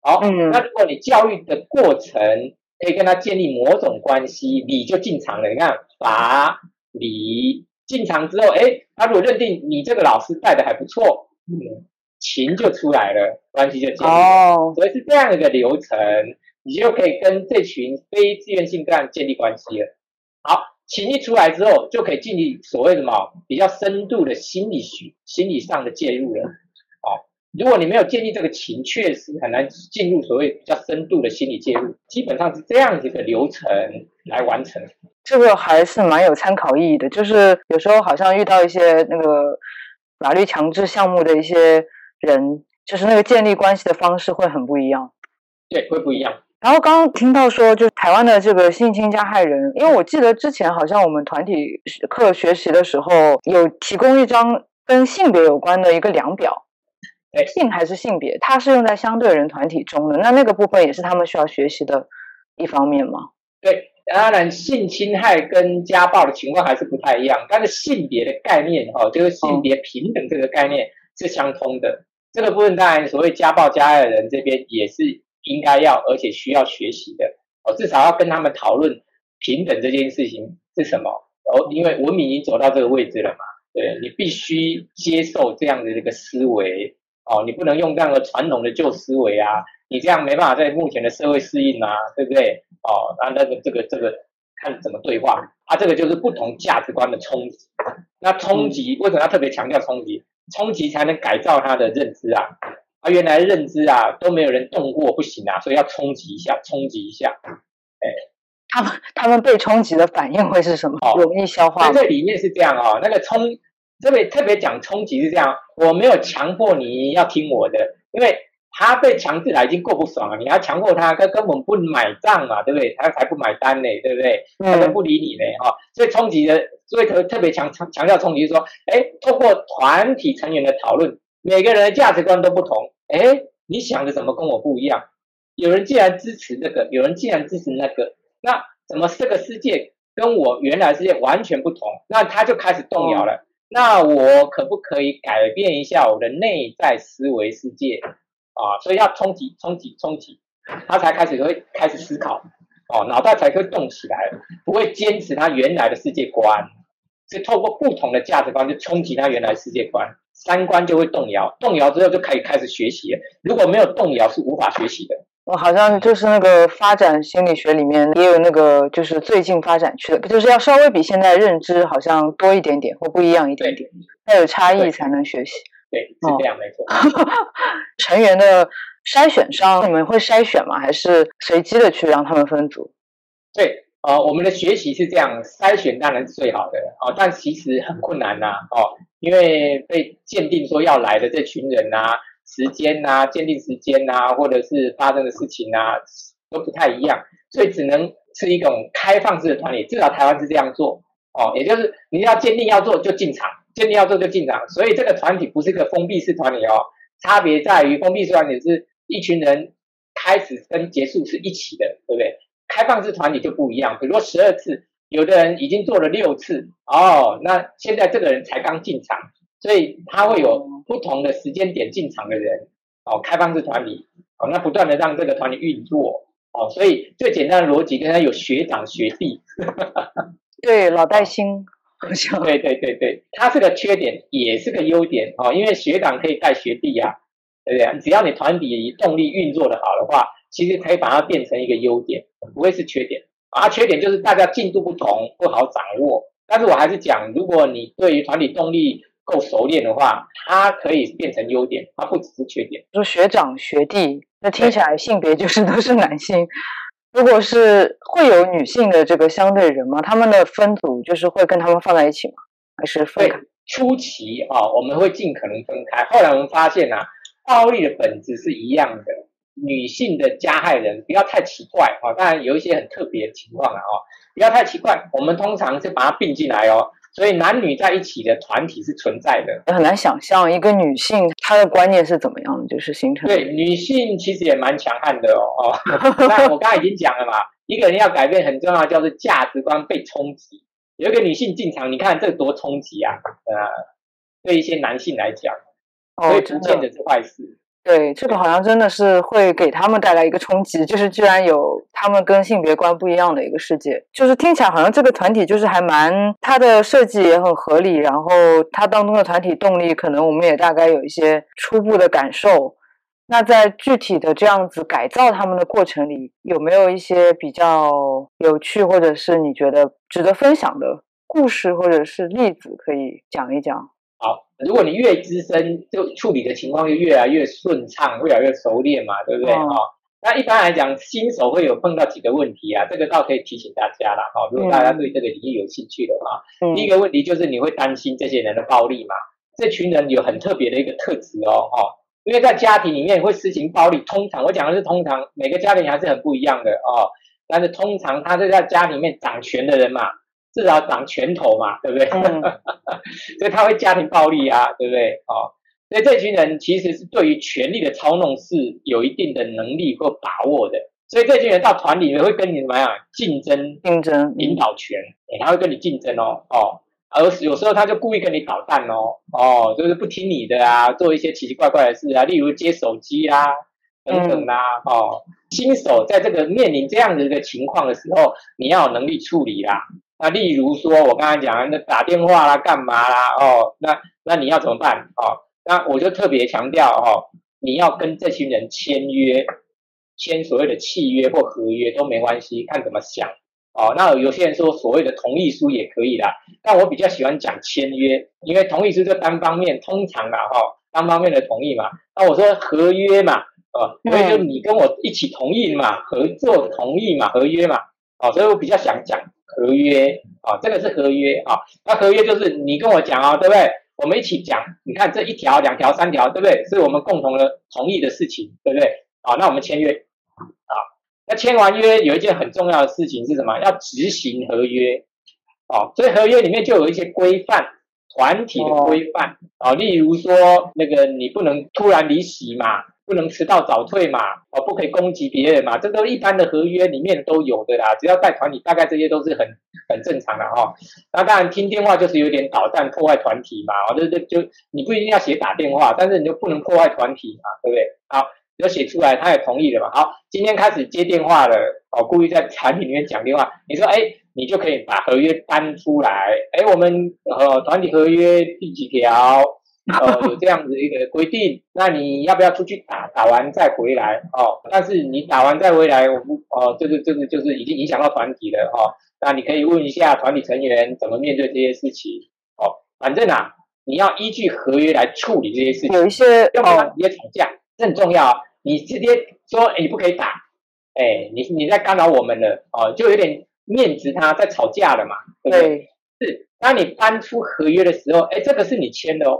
好，嗯那如果你教育的过程可以跟他建立某种关系，理就进场了。你看法理进场之后，哎，他如果认定你这个老师带的还不错，嗯，情就出来了，关系就建立了。哦，所以是这样一个流程，你就可以跟这群非自愿性个案建立关系了。好，情一出来之后，就可以进行所谓的什么比较深度的心理学、心理上的介入了。哦，如果你没有建立这个情，确实很难进入所谓比较深度的心理介入。基本上是这样子的流程来完成。这个还是蛮有参考意义的，就是有时候好像遇到一些那个法律强制项目的一些人，就是那个建立关系的方式会很不一样。对，会不一样。然后刚刚听到说，就台湾的这个性侵加害人，因为我记得之前好像我们团体课学习的时候有提供一张跟性别有关的一个量表，哎，性还是性别，它是用在相对人团体中的，那那个部分也是他们需要学习的一方面吗？对，当然性侵害跟家暴的情况还是不太一样，但是性别的概念哈，就是性别平等这个概念是相通的。这个部分当然所谓家暴加害人这边也是。应该要，而且需要学习的哦，至少要跟他们讨论平等这件事情是什么。哦，因为文明已经走到这个位置了嘛，对你必须接受这样的一个思维哦，你不能用这样的传统的旧思维啊，你这样没办法在目前的社会适应啊，对不对？哦，那那个这个这个看怎么对话啊，这个就是不同价值观的冲击。那冲击为什么要特别强调冲击？冲击才能改造他的认知啊。他原来认知啊都没有人动过，不行啊，所以要冲击一下，冲击一下。哎，他们他们被冲击的反应会是什么？容易消化。在这里面是这样啊，那个冲特别特别讲冲击是这样，我没有强迫你要听我的，因为他被强制来已经够不爽了，你还强迫他，他根本不买账嘛，对不对？他才不买单呢，对不对？他都不理你呢，哈。所以冲击的，所以特特别强强强调冲击，是说，哎，透过团体成员的讨论。每个人的价值观都不同，哎，你想的怎么跟我不一样？有人既然支持这个，有人既然支持那个，那怎么这个世界跟我原来世界完全不同？那他就开始动摇了。那我可不可以改变一下我的内在思维世界啊？所以要冲击、冲击、冲击，他才开始会开始思考，哦，脑袋才会动起来，不会坚持他原来的世界观，是透过不同的价值观去冲击他原来世界观。三观就会动摇，动摇之后就可以开始学习。如果没有动摇，是无法学习的。我好像就是那个发展心理学里面也有那个，就是最近发展区的，就是要稍微比现在认知好像多一点点或不一样一点点，要有差异才能学习。对，是这样没错。成员的筛选上，你们会筛选吗？还是随机的去让他们分组？对。呃，我们的学习是这样筛选，当然是最好的哦，但其实很困难呐哦，因为被鉴定说要来的这群人呐，时间呐，鉴定时间呐，或者是发生的事情呐，都不太一样，所以只能是一种开放式的团体，至少台湾是这样做。哦，也就是你要鉴定要做就进场，鉴定要做就进场，所以这个团体不是一个封闭式团体哦，差别在于封闭式团体是一群人开始跟结束是一起的，对不对？开放式团体就不一样，比如说十二次，有的人已经做了六次哦，那现在这个人才刚进场，所以他会有不同的时间点进场的人哦。开放式团体哦，那不断的让这个团体运作哦，所以最简单的逻辑，跟他有学长学弟，对老带新，对对对对，他是个缺点，也是个优点哦，因为学长可以带学弟呀，对不对？只要你团体动力运作的好的话。其实可以把它变成一个优点，不会是缺点啊。缺点就是大家进度不同，不好掌握。但是我还是讲，如果你对于团体动力够熟练的话，它可以变成优点，它不只是缺点。说学长学弟，那听起来性别就是都是男性。如果是会有女性的这个相对人吗？他们的分组就是会跟他们放在一起吗？还是分开？初期啊，我们会尽可能分开。后来我们发现啊，暴力的本质是一样的。女性的加害人不要太奇怪啊，当然有一些很特别的情况了哦，不要太奇怪。我们通常是把它并进来哦，所以男女在一起的团体是存在的。很难想象一个女性她的观念是怎么样的，就是形成。对，女性其实也蛮强悍的哦。那我刚才已经讲了嘛，一个人要改变很重要，叫做价值观被冲击。有一个女性进场，你看这多冲击啊！呃，对一些男性来讲，所以不见得是坏事。对，这个好像真的是会给他们带来一个冲击，就是居然有他们跟性别观不一样的一个世界，就是听起来好像这个团体就是还蛮，它的设计也很合理，然后它当中的团体动力可能我们也大概有一些初步的感受，那在具体的这样子改造他们的过程里，有没有一些比较有趣，或者是你觉得值得分享的故事，或者是例子，可以讲一讲？好，如果你越资深，就处理的情况就越来越顺畅，越来越熟练嘛，对不对？哈，那一般来讲，新手会有碰到几个问题啊，这个倒可以提醒大家了。哈，如果大家对这个领域有兴趣的话，第一个问题就是你会担心这些人的暴力嘛？这群人有很特别的一个特质哦，哈。因为在家庭里面会施行暴力，通常我讲的是通常，每个家庭还是很不一样的哦。但是通常他是在家里面掌权的人嘛，至少长拳头嘛，对不对？所以他会家庭暴力啊，对不对？哦，所以这群人其实是对于权力的操弄是有一定的能力或把握的。所以这群人到团里面会跟你怎么样竞争？竞争领导权，他会跟你竞争哦，哦。而有时候他就故意跟你捣蛋哦，哦，就是不听你的啊，做一些奇奇怪怪的事啊，例如接手机啊，等等啦，哦，新手在这个面临这样的一个情况的时候，你要有能力处理啦。那例如说，我刚才讲那打电话啦，干嘛啦，哦，那那你要怎么办？哦，那我就特别强调哦，你要跟这群人签约，签所谓的契约或合约都没关系，看怎么想。哦，那有些人说所谓的同意书也可以啦，但我比较喜欢讲签约，因为同意书就单方面，通常啦哈，单方面的同意嘛。那我说合约嘛，哦，因为就你跟我一起同意嘛，合作同意嘛，合约嘛，哦，所以我比较想讲合约，啊，这个是合约啊，那合约就是你跟我讲啊，对不对？我们一起讲，你看这一条、两条、三条，对不对？是我们共同的同意的事情，对不对？好，那我们签约，啊。那签完约有一件很重要的事情是什么？要执行合约，哦，所以合约里面就有一些规范，团体的规范，哦，例如说那个你不能突然离席嘛，不能迟到早退嘛，哦，不可以攻击别人嘛，这都一般的合约里面都有的啦。只要带团体，大概这些都是很很正常的哈。那当然听电话就是有点捣蛋破坏团体嘛，哦，这这就你不一定要写打电话，但是你就不能破坏团体嘛，对不对？好。有写出来，他也同意了嘛？好，今天开始接电话了，哦，故意在产品里面讲电话。你说，哎，你就可以把合约搬出来。哎，我们呃团体合约第几条？呃，有这样子一个规定。那你要不要出去打？打完再回来哦。但是你打完再回来，我不哦，这个这个就是已经影响到团体了哦。那你可以问一下团体成员怎么面对这些事情哦。反正啊，你要依据合约来处理这些事情。有一些要不然直接吵架，这很重要。你直接说，哎，你不可以打，哎，你你在干扰我们了，哦，就有点面子，他在吵架了嘛，对不对？是，当你搬出合约的时候，哎，这个是你签的哦，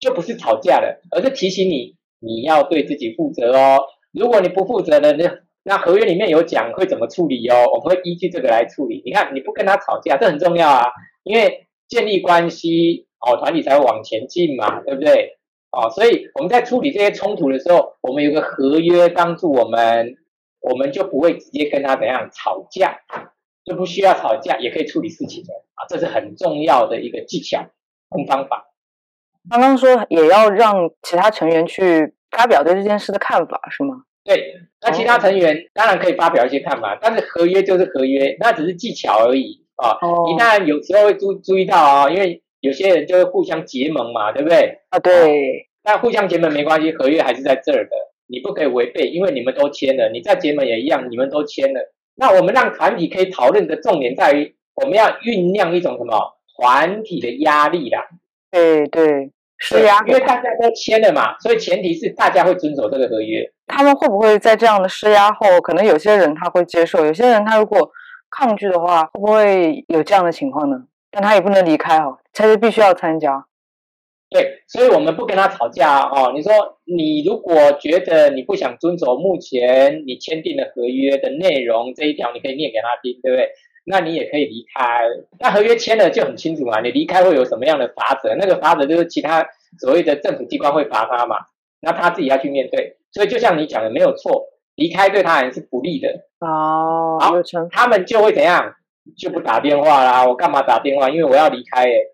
就不是吵架了，而是提醒你，你要对自己负责哦。如果你不负责的，那那合约里面有讲会怎么处理哦，我们会依据这个来处理。你看，你不跟他吵架，这很重要啊，因为建立关系，哦，团体才会往前进嘛，对不对？哦，所以我们在处理这些冲突的时候，我们有个合约帮助我们，我们就不会直接跟他怎样吵架，就不需要吵架也可以处理事情的啊，这是很重要的一个技巧跟方法。刚刚说也要让其他成员去发表对这件事的看法，是吗？对，那其他成员当然可以发表一些看法，但是合约就是合约，那只是技巧而已啊。你当然有时候会注注意到啊，因为。有些人就会互相结盟嘛，对不对？啊，对。那互相结盟没关系，合约还是在这儿的，你不可以违背，因为你们都签了。你再结盟也一样，你们都签了。那我们让团体可以讨论的重点在于，我们要酝酿一种什么团体的压力啦。对对，施压，因为大家都签了嘛，所以前提是大家会遵守这个合约。他们会不会在这样的施压后，可能有些人他会接受，有些人他如果抗拒的话，会不会有这样的情况呢？但他也不能离开哦，他是必须要参加。对，所以我们不跟他吵架哦。你说你如果觉得你不想遵守目前你签订的合约的内容这一条，你可以念给他听，对不对？那你也可以离开。那合约签了就很清楚嘛，你离开会有什么样的法则？那个法则就是其他所谓的政府机关会罚他嘛，那他自己要去面对。所以就像你讲的没有错，离开对他人是不利的哦。好，他们就会怎样？就不打电话啦，我干嘛打电话？因为我要离开欸。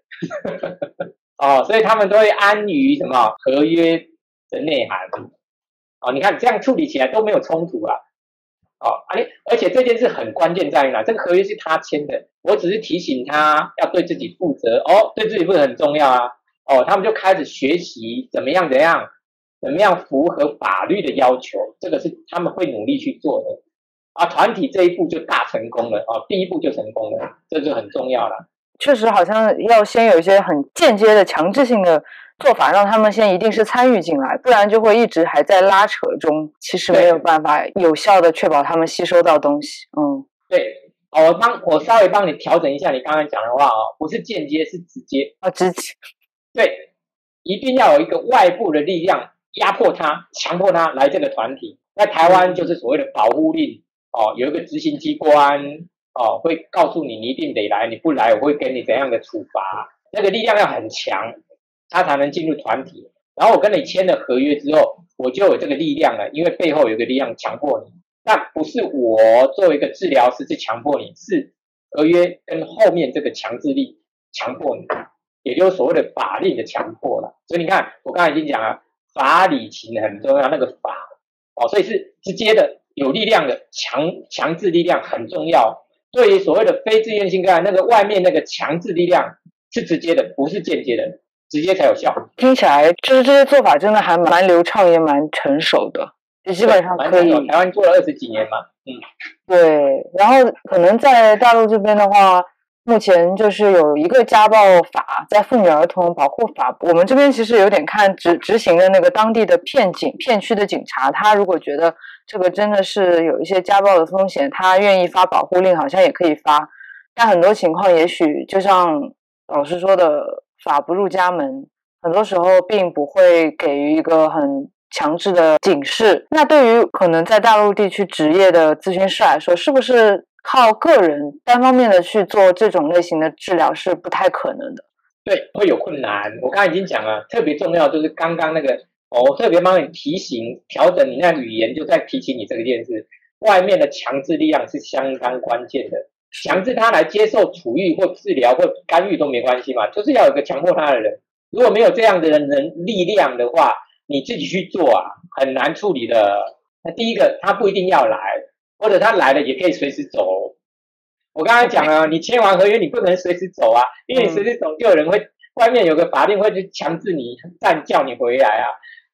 哦，所以他们都会安于什么合约的内涵。哦，你看这样处理起来都没有冲突啊。哦，而而且这件事很关键在于哪？这个合约是他签的，我只是提醒他要对自己负责。哦，对自己负责很重要啊。哦，他们就开始学习怎么样怎样怎么样符合法律的要求，这个是他们会努力去做的。啊，团体这一步就大成功了啊，第一步就成功了，这就很重要了。确实，好像要先有一些很间接的强制性的做法，让他们先一定是参与进来，不然就会一直还在拉扯中，其实没有办法有效的确保他们吸收到东西。嗯，对。我帮我稍微帮你调整一下你刚刚讲的话哦，不是间接是直接啊，直接对，一定要有一个外部的力量压迫他，强迫他来这个团体。在台湾就是所谓的保护令哦，有一个执行机关哦会告诉你你一定得来，你不来我会给你怎样的处罚。那个力量要很强，他才能进入团体。然后我跟你签了合约之后，我就有这个力量了，因为背后有个力量强迫你。但不是我作为一个治疗师去强迫你，是合约跟后面这个强制力强迫你，也就是所谓的法令的强迫了。所以你看，我刚才已经讲了，法理情很重要，那个法哦，所以是直接的、有力量的强强制力量很重要。对于所谓的非自愿性个案，那个外面那个强制力量是直接的，不是间接的，直接才有效。听起来就是这些做法真的还蛮流畅，也蛮成熟的。就基本上可以。台湾做了二十几年嘛，嗯，对。然后可能在大陆这边的话，目前就是有一个家暴法，在妇女儿童保护法。我们这边其实有点看执执行的那个当地的片警片区的警察，他如果觉得这个真的是有一些家暴的风险，他愿意发保护令，好像也可以发。但很多情况，也许就像老师说的，法不入家门，很多时候并不会给予一个很。强制的警示，那对于可能在大陆地区执业的咨询师来说，是不是靠个人单方面的去做这种类型的治疗是不太可能的？对，会有困难。我刚才已经讲了，特别重要就是刚刚那个，我特别帮你提醒、调整你那语言，就在提醒你这个件事。外面的强制力量是相当关键的，强制他来接受处遇或治疗或干预都没关系嘛，就是要有个强迫他的人。如果没有这样的人能力量的话，你自己去做啊，很难处理的。那第一个，他不一定要来，或者他来了也可以随时走。我刚才讲了，你签完合约，你不能随时走啊，因为你随时走，就有人会外面有个法令会去强制你暂叫你回来啊，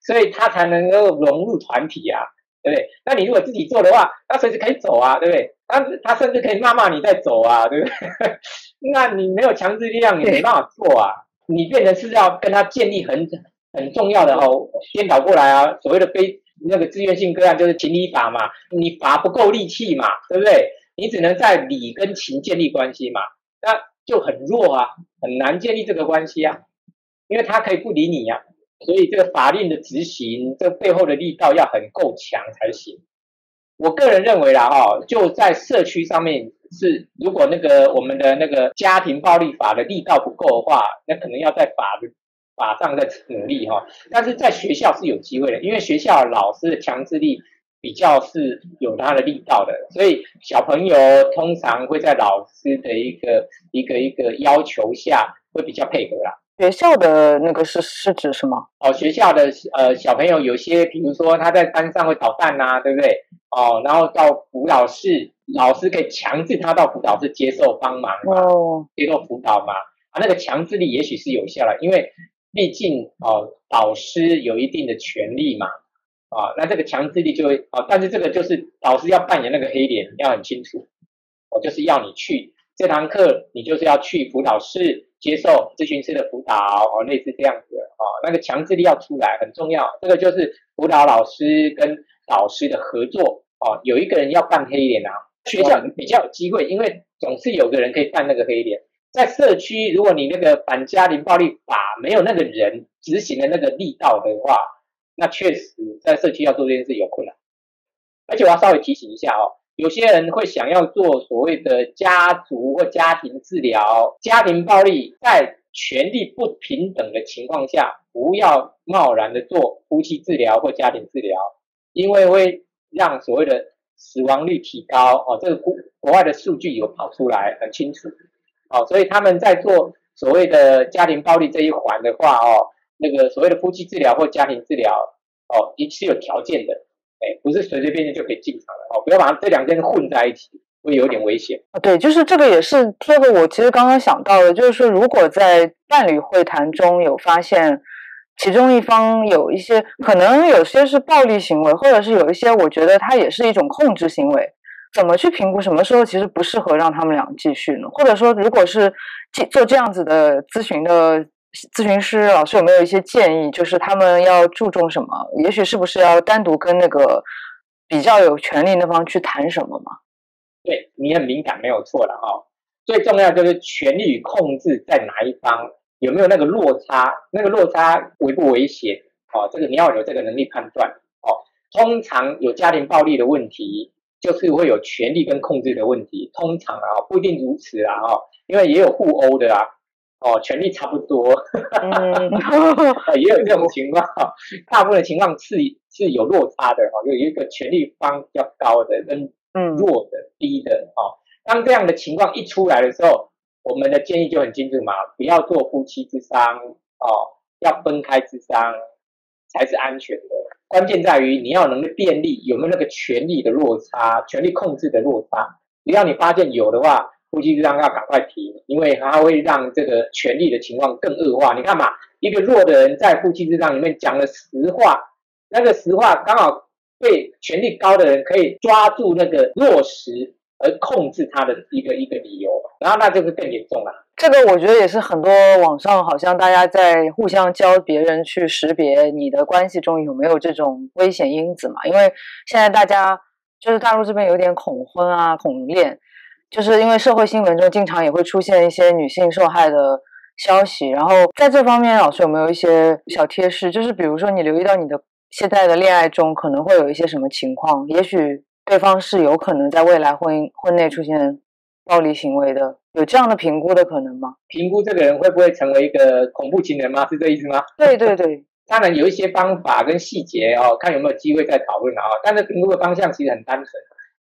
所以他才能够融入团体啊，对不对？那你如果自己做的话，他随时可以走啊，对不对？他他甚至可以骂骂你再走啊，对不对？那你没有强制力量，你没办法做啊，你变成是要跟他建立很。很重要的哦，颠倒过来啊！所谓的非那个自愿性个案就是情理法嘛，你法不够力气嘛，对不对？你只能在理跟情建立关系嘛，那就很弱啊，很难建立这个关系啊，因为他可以不理你呀，所以这个法令的执行，这背后的力道要很够强才行。我个人认为啦，哈，就在社区上面是，如果那个我们的那个家庭暴力法的力道不够的话，那可能要在法。法上再努力哈，但是在学校是有机会的，因为学校老师的强制力比较是有他的力道的，所以小朋友通常会在老师的一个一个一个要求下会比较配合啦。学校的那个是是指什么？哦，学校的呃小朋友有些，比如说他在班上会捣蛋呐，对不对？哦，然后到辅导室，老师可以强制他到辅导室接受帮忙嘛，接受辅导嘛，啊，那个强制力也许是有效的，因为。毕竟哦，导师有一定的权利嘛，啊，那这个强制力就会啊，但是这个就是老师要扮演那个黑脸，要很清楚，我就是要你去这堂课，你就是要去辅导室接受咨询师的辅导，哦，类似这样子，哦，那个强制力要出来很重要，这个就是辅导老师跟导师的合作，哦，有一个人要扮黑脸啊，学校比较有机会，因为总是有个人可以扮那个黑脸。在社区，如果你那个反家庭暴力法没有那个人执行的那个力道的话，那确实在社区要做这件事有困难。而且我要稍微提醒一下哦，有些人会想要做所谓的家族或家庭治疗，家庭暴力在权力不平等的情况下，不要贸然的做夫妻治疗或家庭治疗，因为会让所谓的死亡率提高哦。这个国国外的数据有跑出来，很清楚。哦，所以他们在做所谓的家庭暴力这一环的话，哦，那个所谓的夫妻治疗或家庭治疗，哦，也是有条件的，哎，不是随随便便就可以进场的，哦，不要把这两件事混在一起，会有点危险。对，就是这个也是贴合我其实刚刚想到的，就是说如果在伴侣会谈中有发现其中一方有一些可能有些是暴力行为，或者是有一些我觉得它也是一种控制行为。怎么去评估什么时候其实不适合让他们俩继续呢？或者说，如果是做这样子的咨询的咨询师老师，有没有一些建议？就是他们要注重什么？也许是不是要单独跟那个比较有权利那方去谈什么嘛？对你很敏感，没有错了哈。最重要就是权力与控制在哪一方，有没有那个落差？那个落差危不危险？哦，这个你要有这个能力判断。哦，通常有家庭暴力的问题。就是会有权力跟控制的问题，通常啊不一定如此啊哦，因为也有互殴的啊哦，权力差不多，也有这种情况，大部分的情况是是有落差的哦，有一个权力方比较高的跟弱的低的哦，当这样的情况一出来的时候，我们的建议就很清楚嘛，不要做夫妻之商哦，要分开之商才是安全的。关键在于你要能够便利，有没有那个权力的落差、权力控制的落差？只要你发现有的话，夫妻之间要赶快停，因为它会让这个权力的情况更恶化。你看嘛，一个弱的人在夫妻之上里面讲了实话，那个实话刚好被权力高的人可以抓住那个落实。而控制他的一个一个理由，然后那就是更严重了。这个我觉得也是很多网上好像大家在互相教别人去识别你的关系中有没有这种危险因子嘛？因为现在大家就是大陆这边有点恐婚啊、恐恋，就是因为社会新闻中经常也会出现一些女性受害的消息。然后在这方面，老师有没有一些小贴士？就是比如说你留意到你的现在的恋爱中可能会有一些什么情况，也许。对方是有可能在未来婚姻婚内出现暴力行为的，有这样的评估的可能吗？评估这个人会不会成为一个恐怖情人吗？是这意思吗？对对对，当然有一些方法跟细节哦，看有没有机会再讨论啊。但是评估的方向其实很单纯，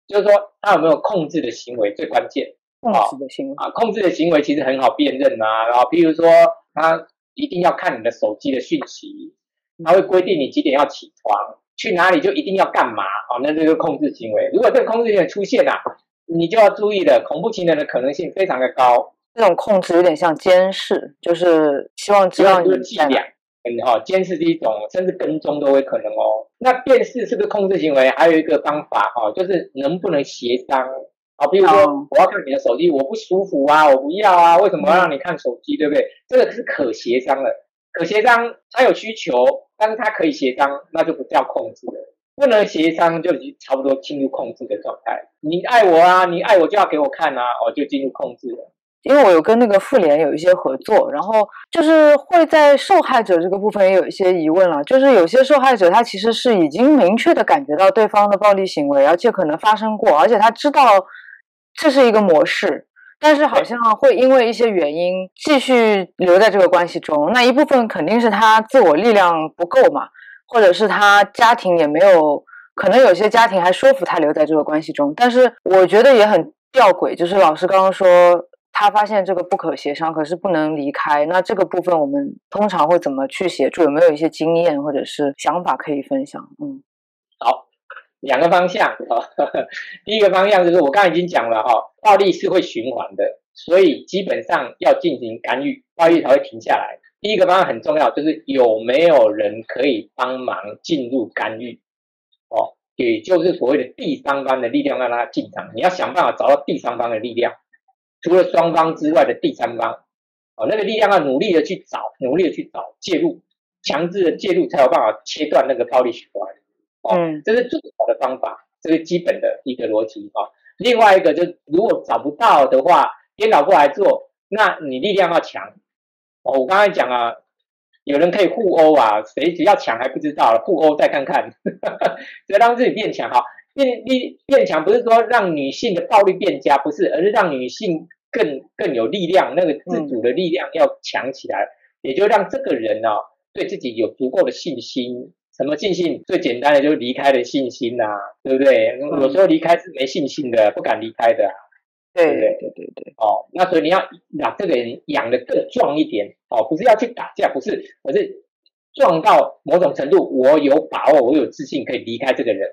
就是说他有没有控制的行为最关键。控制的行为啊，控制的行为其实很好辨认啊。然后比如说他一定要看你的手机的讯息，他会规定你几点要起床。去哪里就一定要干嘛？哦，那这个控制行为。如果这个控制行为出现了，你就要注意了，恐怖情人的可能性非常的高。这种控制有点像监视，就是希望知道你伎俩。嗯，哈，监视是一种，甚至跟踪都会可能哦。那辨识是不是控制行为？还有一个方法哈，就是能不能协商啊？比如说，我要看你的手机，我不舒服啊，我不要啊，为什么要让你看手机？对不对？这个是可协商的，可协商，他有需求。但是他可以协商，那就不叫控制了。不能协商，就已经差不多进入控制的状态。你爱我啊，你爱我就要给我看啊，我就进入控制了。因为我有跟那个妇联有一些合作，然后就是会在受害者这个部分也有一些疑问了。就是有些受害者他其实是已经明确的感觉到对方的暴力行为，而且可能发生过，而且他知道这是一个模式。但是好像会因为一些原因继续留在这个关系中，那一部分肯定是他自我力量不够嘛，或者是他家庭也没有，可能有些家庭还说服他留在这个关系中。但是我觉得也很吊诡，就是老师刚刚说他发现这个不可协商，可是不能离开。那这个部分我们通常会怎么去协助？有没有一些经验或者是想法可以分享？嗯，好。两个方向啊，第一个方向就是我刚才已经讲了哈，暴力是会循环的，所以基本上要进行干预，暴力才会停下来。第一个方向很重要，就是有没有人可以帮忙进入干预，哦，也就是所谓的第三方的力量让他进场。你要想办法找到第三方的力量，除了双方之外的第三方，哦，那个力量要努力的去找，努力的去找介入，强制的介入才有办法切断那个暴力循环。嗯，这是最好的方法，这是基本的一个逻辑啊。另外一个就如果找不到的话，颠倒过来做，那你力量要强。哦，我刚才讲啊，有人可以互殴啊，谁只要强还不知道了，互殴再看看，只要让自己变强哈。变力变强不是说让女性的暴力变加，不是，而是让女性更更有力量，那个自主的力量要强起来，也就让这个人呢对自己有足够的信心。什么信心？最简单的就是离开的信心呐，对不对？有时候离开是没信心的，不敢离开的，对对对对对。哦，那所以你要把这个人养的更壮一点哦，不是要去打架，不是，而是壮到某种程度，我有把握，我有自信可以离开这个人。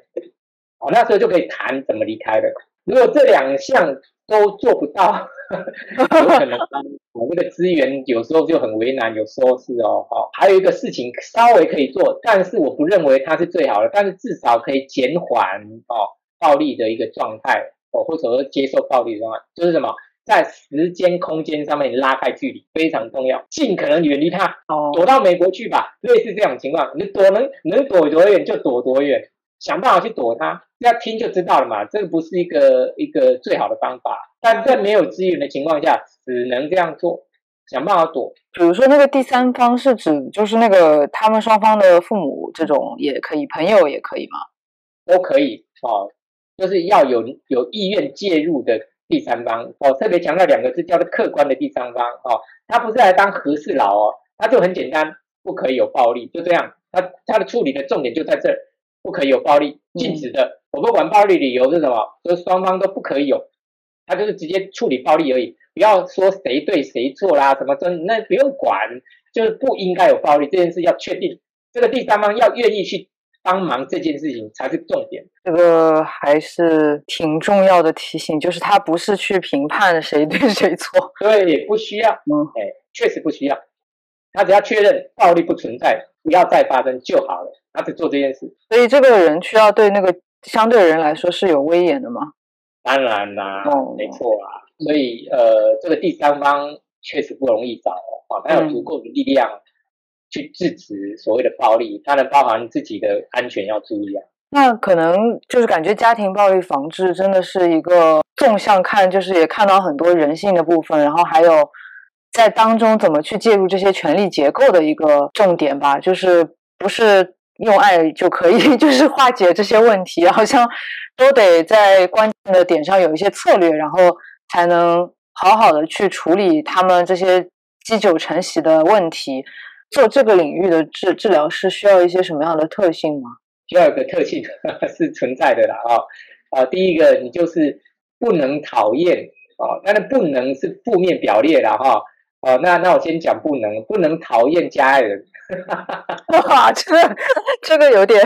哦，那时候就可以谈怎么离开了。如果这两项都做不到，有可能这个资源有时候就很为难，有时候是哦，好，还有一个事情稍微可以做，但是我不认为它是最好的，但是至少可以减缓哦暴力的一个状态哦，或者说接受暴力的状态，就是什么，在时间空间上面拉开距离非常重要，尽可能远离他，哦，躲到美国去吧，类似这种情况，你躲能能躲多远就躲多远，想办法去躲他，这样听就知道了嘛，这个不是一个一个最好的方法。但在没有资源的情况下，只能这样做，想办法躲。比如说那个第三方是指就是那个他们双方的父母这种也可以，朋友也可以吗？都可以哦，就是要有有意愿介入的第三方哦。特别强调两个字，叫做客观的第三方哦。他不是来当和事佬哦，他就很简单，不可以有暴力，就这样。他他的处理的重点就在这儿，不可以有暴力，禁止的。我不管暴力理由是什么，就是双方都不可以有。他就是直接处理暴力而已，不要说谁对谁错啦，什么真那不用管，就是不应该有暴力这件事要确定，这个第三方要愿意去帮忙这件事情才是重点。这个还是挺重要的提醒，就是他不是去评判谁对谁错，对，不需要，嗯，哎，确实不需要，他只要确认暴力不存在，不要再发生就好了，他只做这件事。所以这个人需要对那个相对人来说是有威严的吗？当然啦，没错啊，所以呃，这个第三方确实不容易找哦，他有足够的力量去制止所谓的暴力，当然包含自己的安全要注意啊。那可能就是感觉家庭暴力防治真的是一个纵向看，就是也看到很多人性的部分，然后还有在当中怎么去介入这些权力结构的一个重点吧，就是不是。用爱就可以，就是化解这些问题，好像都得在关键的点上有一些策略，然后才能好好的去处理他们这些积久成习的问题。做这个领域的治治疗师需要一些什么样的特性吗？第二个特性是存在的啦，啊啊，第一个你就是不能讨厌啊，当然不能是负面表列了哈，那那我先讲不能，不能讨厌家人。哇，这个这个有点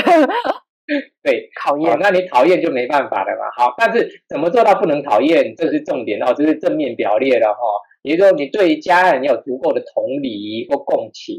对讨厌。那你讨厌就没办法了嘛。好，但是怎么做到不能讨厌，这是重点哦，这是正面表列了哈。也就是说，你对家人要有足够的同理或共情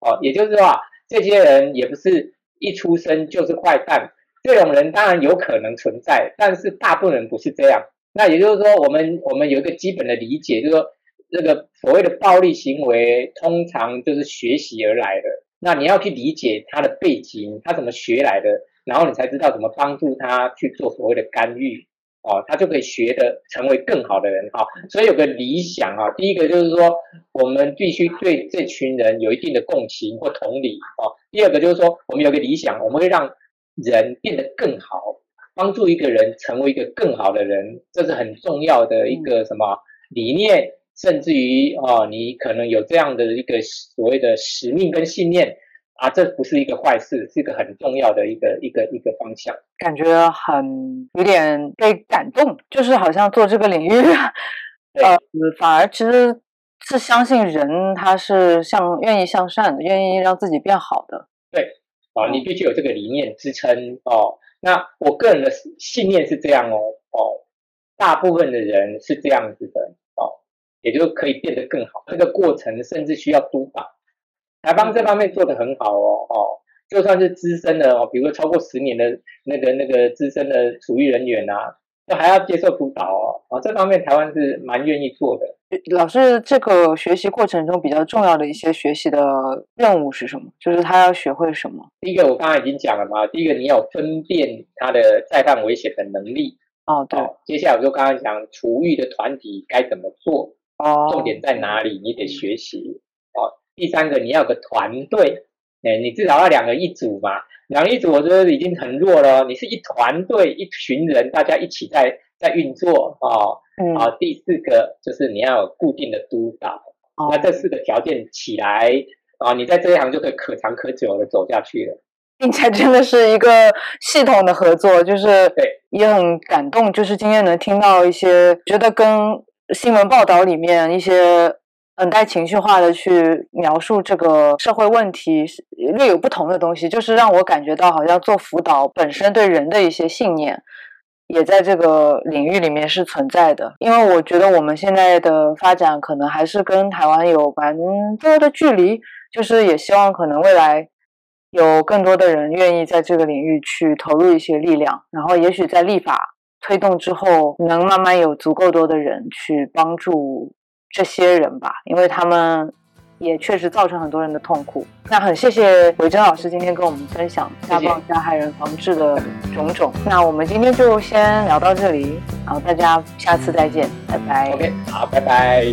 哦。也就是说啊，这些人也不是一出生就是坏蛋，这种人当然有可能存在，但是大部分人不是这样。那也就是说，我们我们有一个基本的理解，就是说。这个所谓的暴力行为，通常就是学习而来的。那你要去理解他的背景，他怎么学来的，然后你才知道怎么帮助他去做所谓的干预哦，他就可以学的成为更好的人哈。所以有个理想啊，第一个就是说，我们必须对这群人有一定的共情或同理哦。第二个就是说，我们有个理想，我们会让人变得更好，帮助一个人成为一个更好的人，这是很重要的一个什么理念。甚至于啊，你可能有这样的一个所谓的使命跟信念啊，这不是一个坏事，是一个很重要的一个一个一个方向。感觉很有点被感动，就是好像做这个领域，呃，反而其实是相信人他是向愿意向善的，愿意让自己变好的。对，啊，你必须有这个理念支撑哦。那我个人的信念是这样哦，哦，大部分的人是这样子的。也就可以变得更好。这个过程甚至需要督导，台方这方面做得很好哦哦，就算是资深的哦，比如说超过十年的那个那个资深的处遇人员啊，都还要接受督导哦啊，这方面台湾是蛮愿意做的。老师，这个学习过程中比较重要的一些学习的任务是什么？就是他要学会什么？第一个我刚刚已经讲了嘛，第一个你要分辨他的再犯危险的能力哦，对。接下来我就刚刚讲厨艺的团体该怎么做。重点在哪里？你得学习哦。第三个，你要有个团队，哎，你至少要两个一组嘛。两个一组，我觉得已经很弱了。你是一团队，一群人，大家一起在在运作哦。嗯。好，第四个就是你要有固定的督导。哦。那这四个条件起来啊，你在这一行就可以可长可久的走下去了。并且真的是一个系统的合作，就是对，也很感动。就是今天能听到一些，觉得跟。新闻报道里面一些很带情绪化的去描述这个社会问题，略有不同的东西，就是让我感觉到好像做辅导本身对人的一些信念，也在这个领域里面是存在的。因为我觉得我们现在的发展可能还是跟台湾有蛮多的距离，就是也希望可能未来有更多的人愿意在这个领域去投入一些力量，然后也许在立法推动之后，能慢慢有足够多的人去帮助这些人吧，因为他们。也确实造成很多人的痛苦。那很谢谢韦珍老师今天跟我们分享家暴加害人防治的种种。那我们今天就先聊到这里，然后大家下次再见，拜拜。OK，好，拜拜。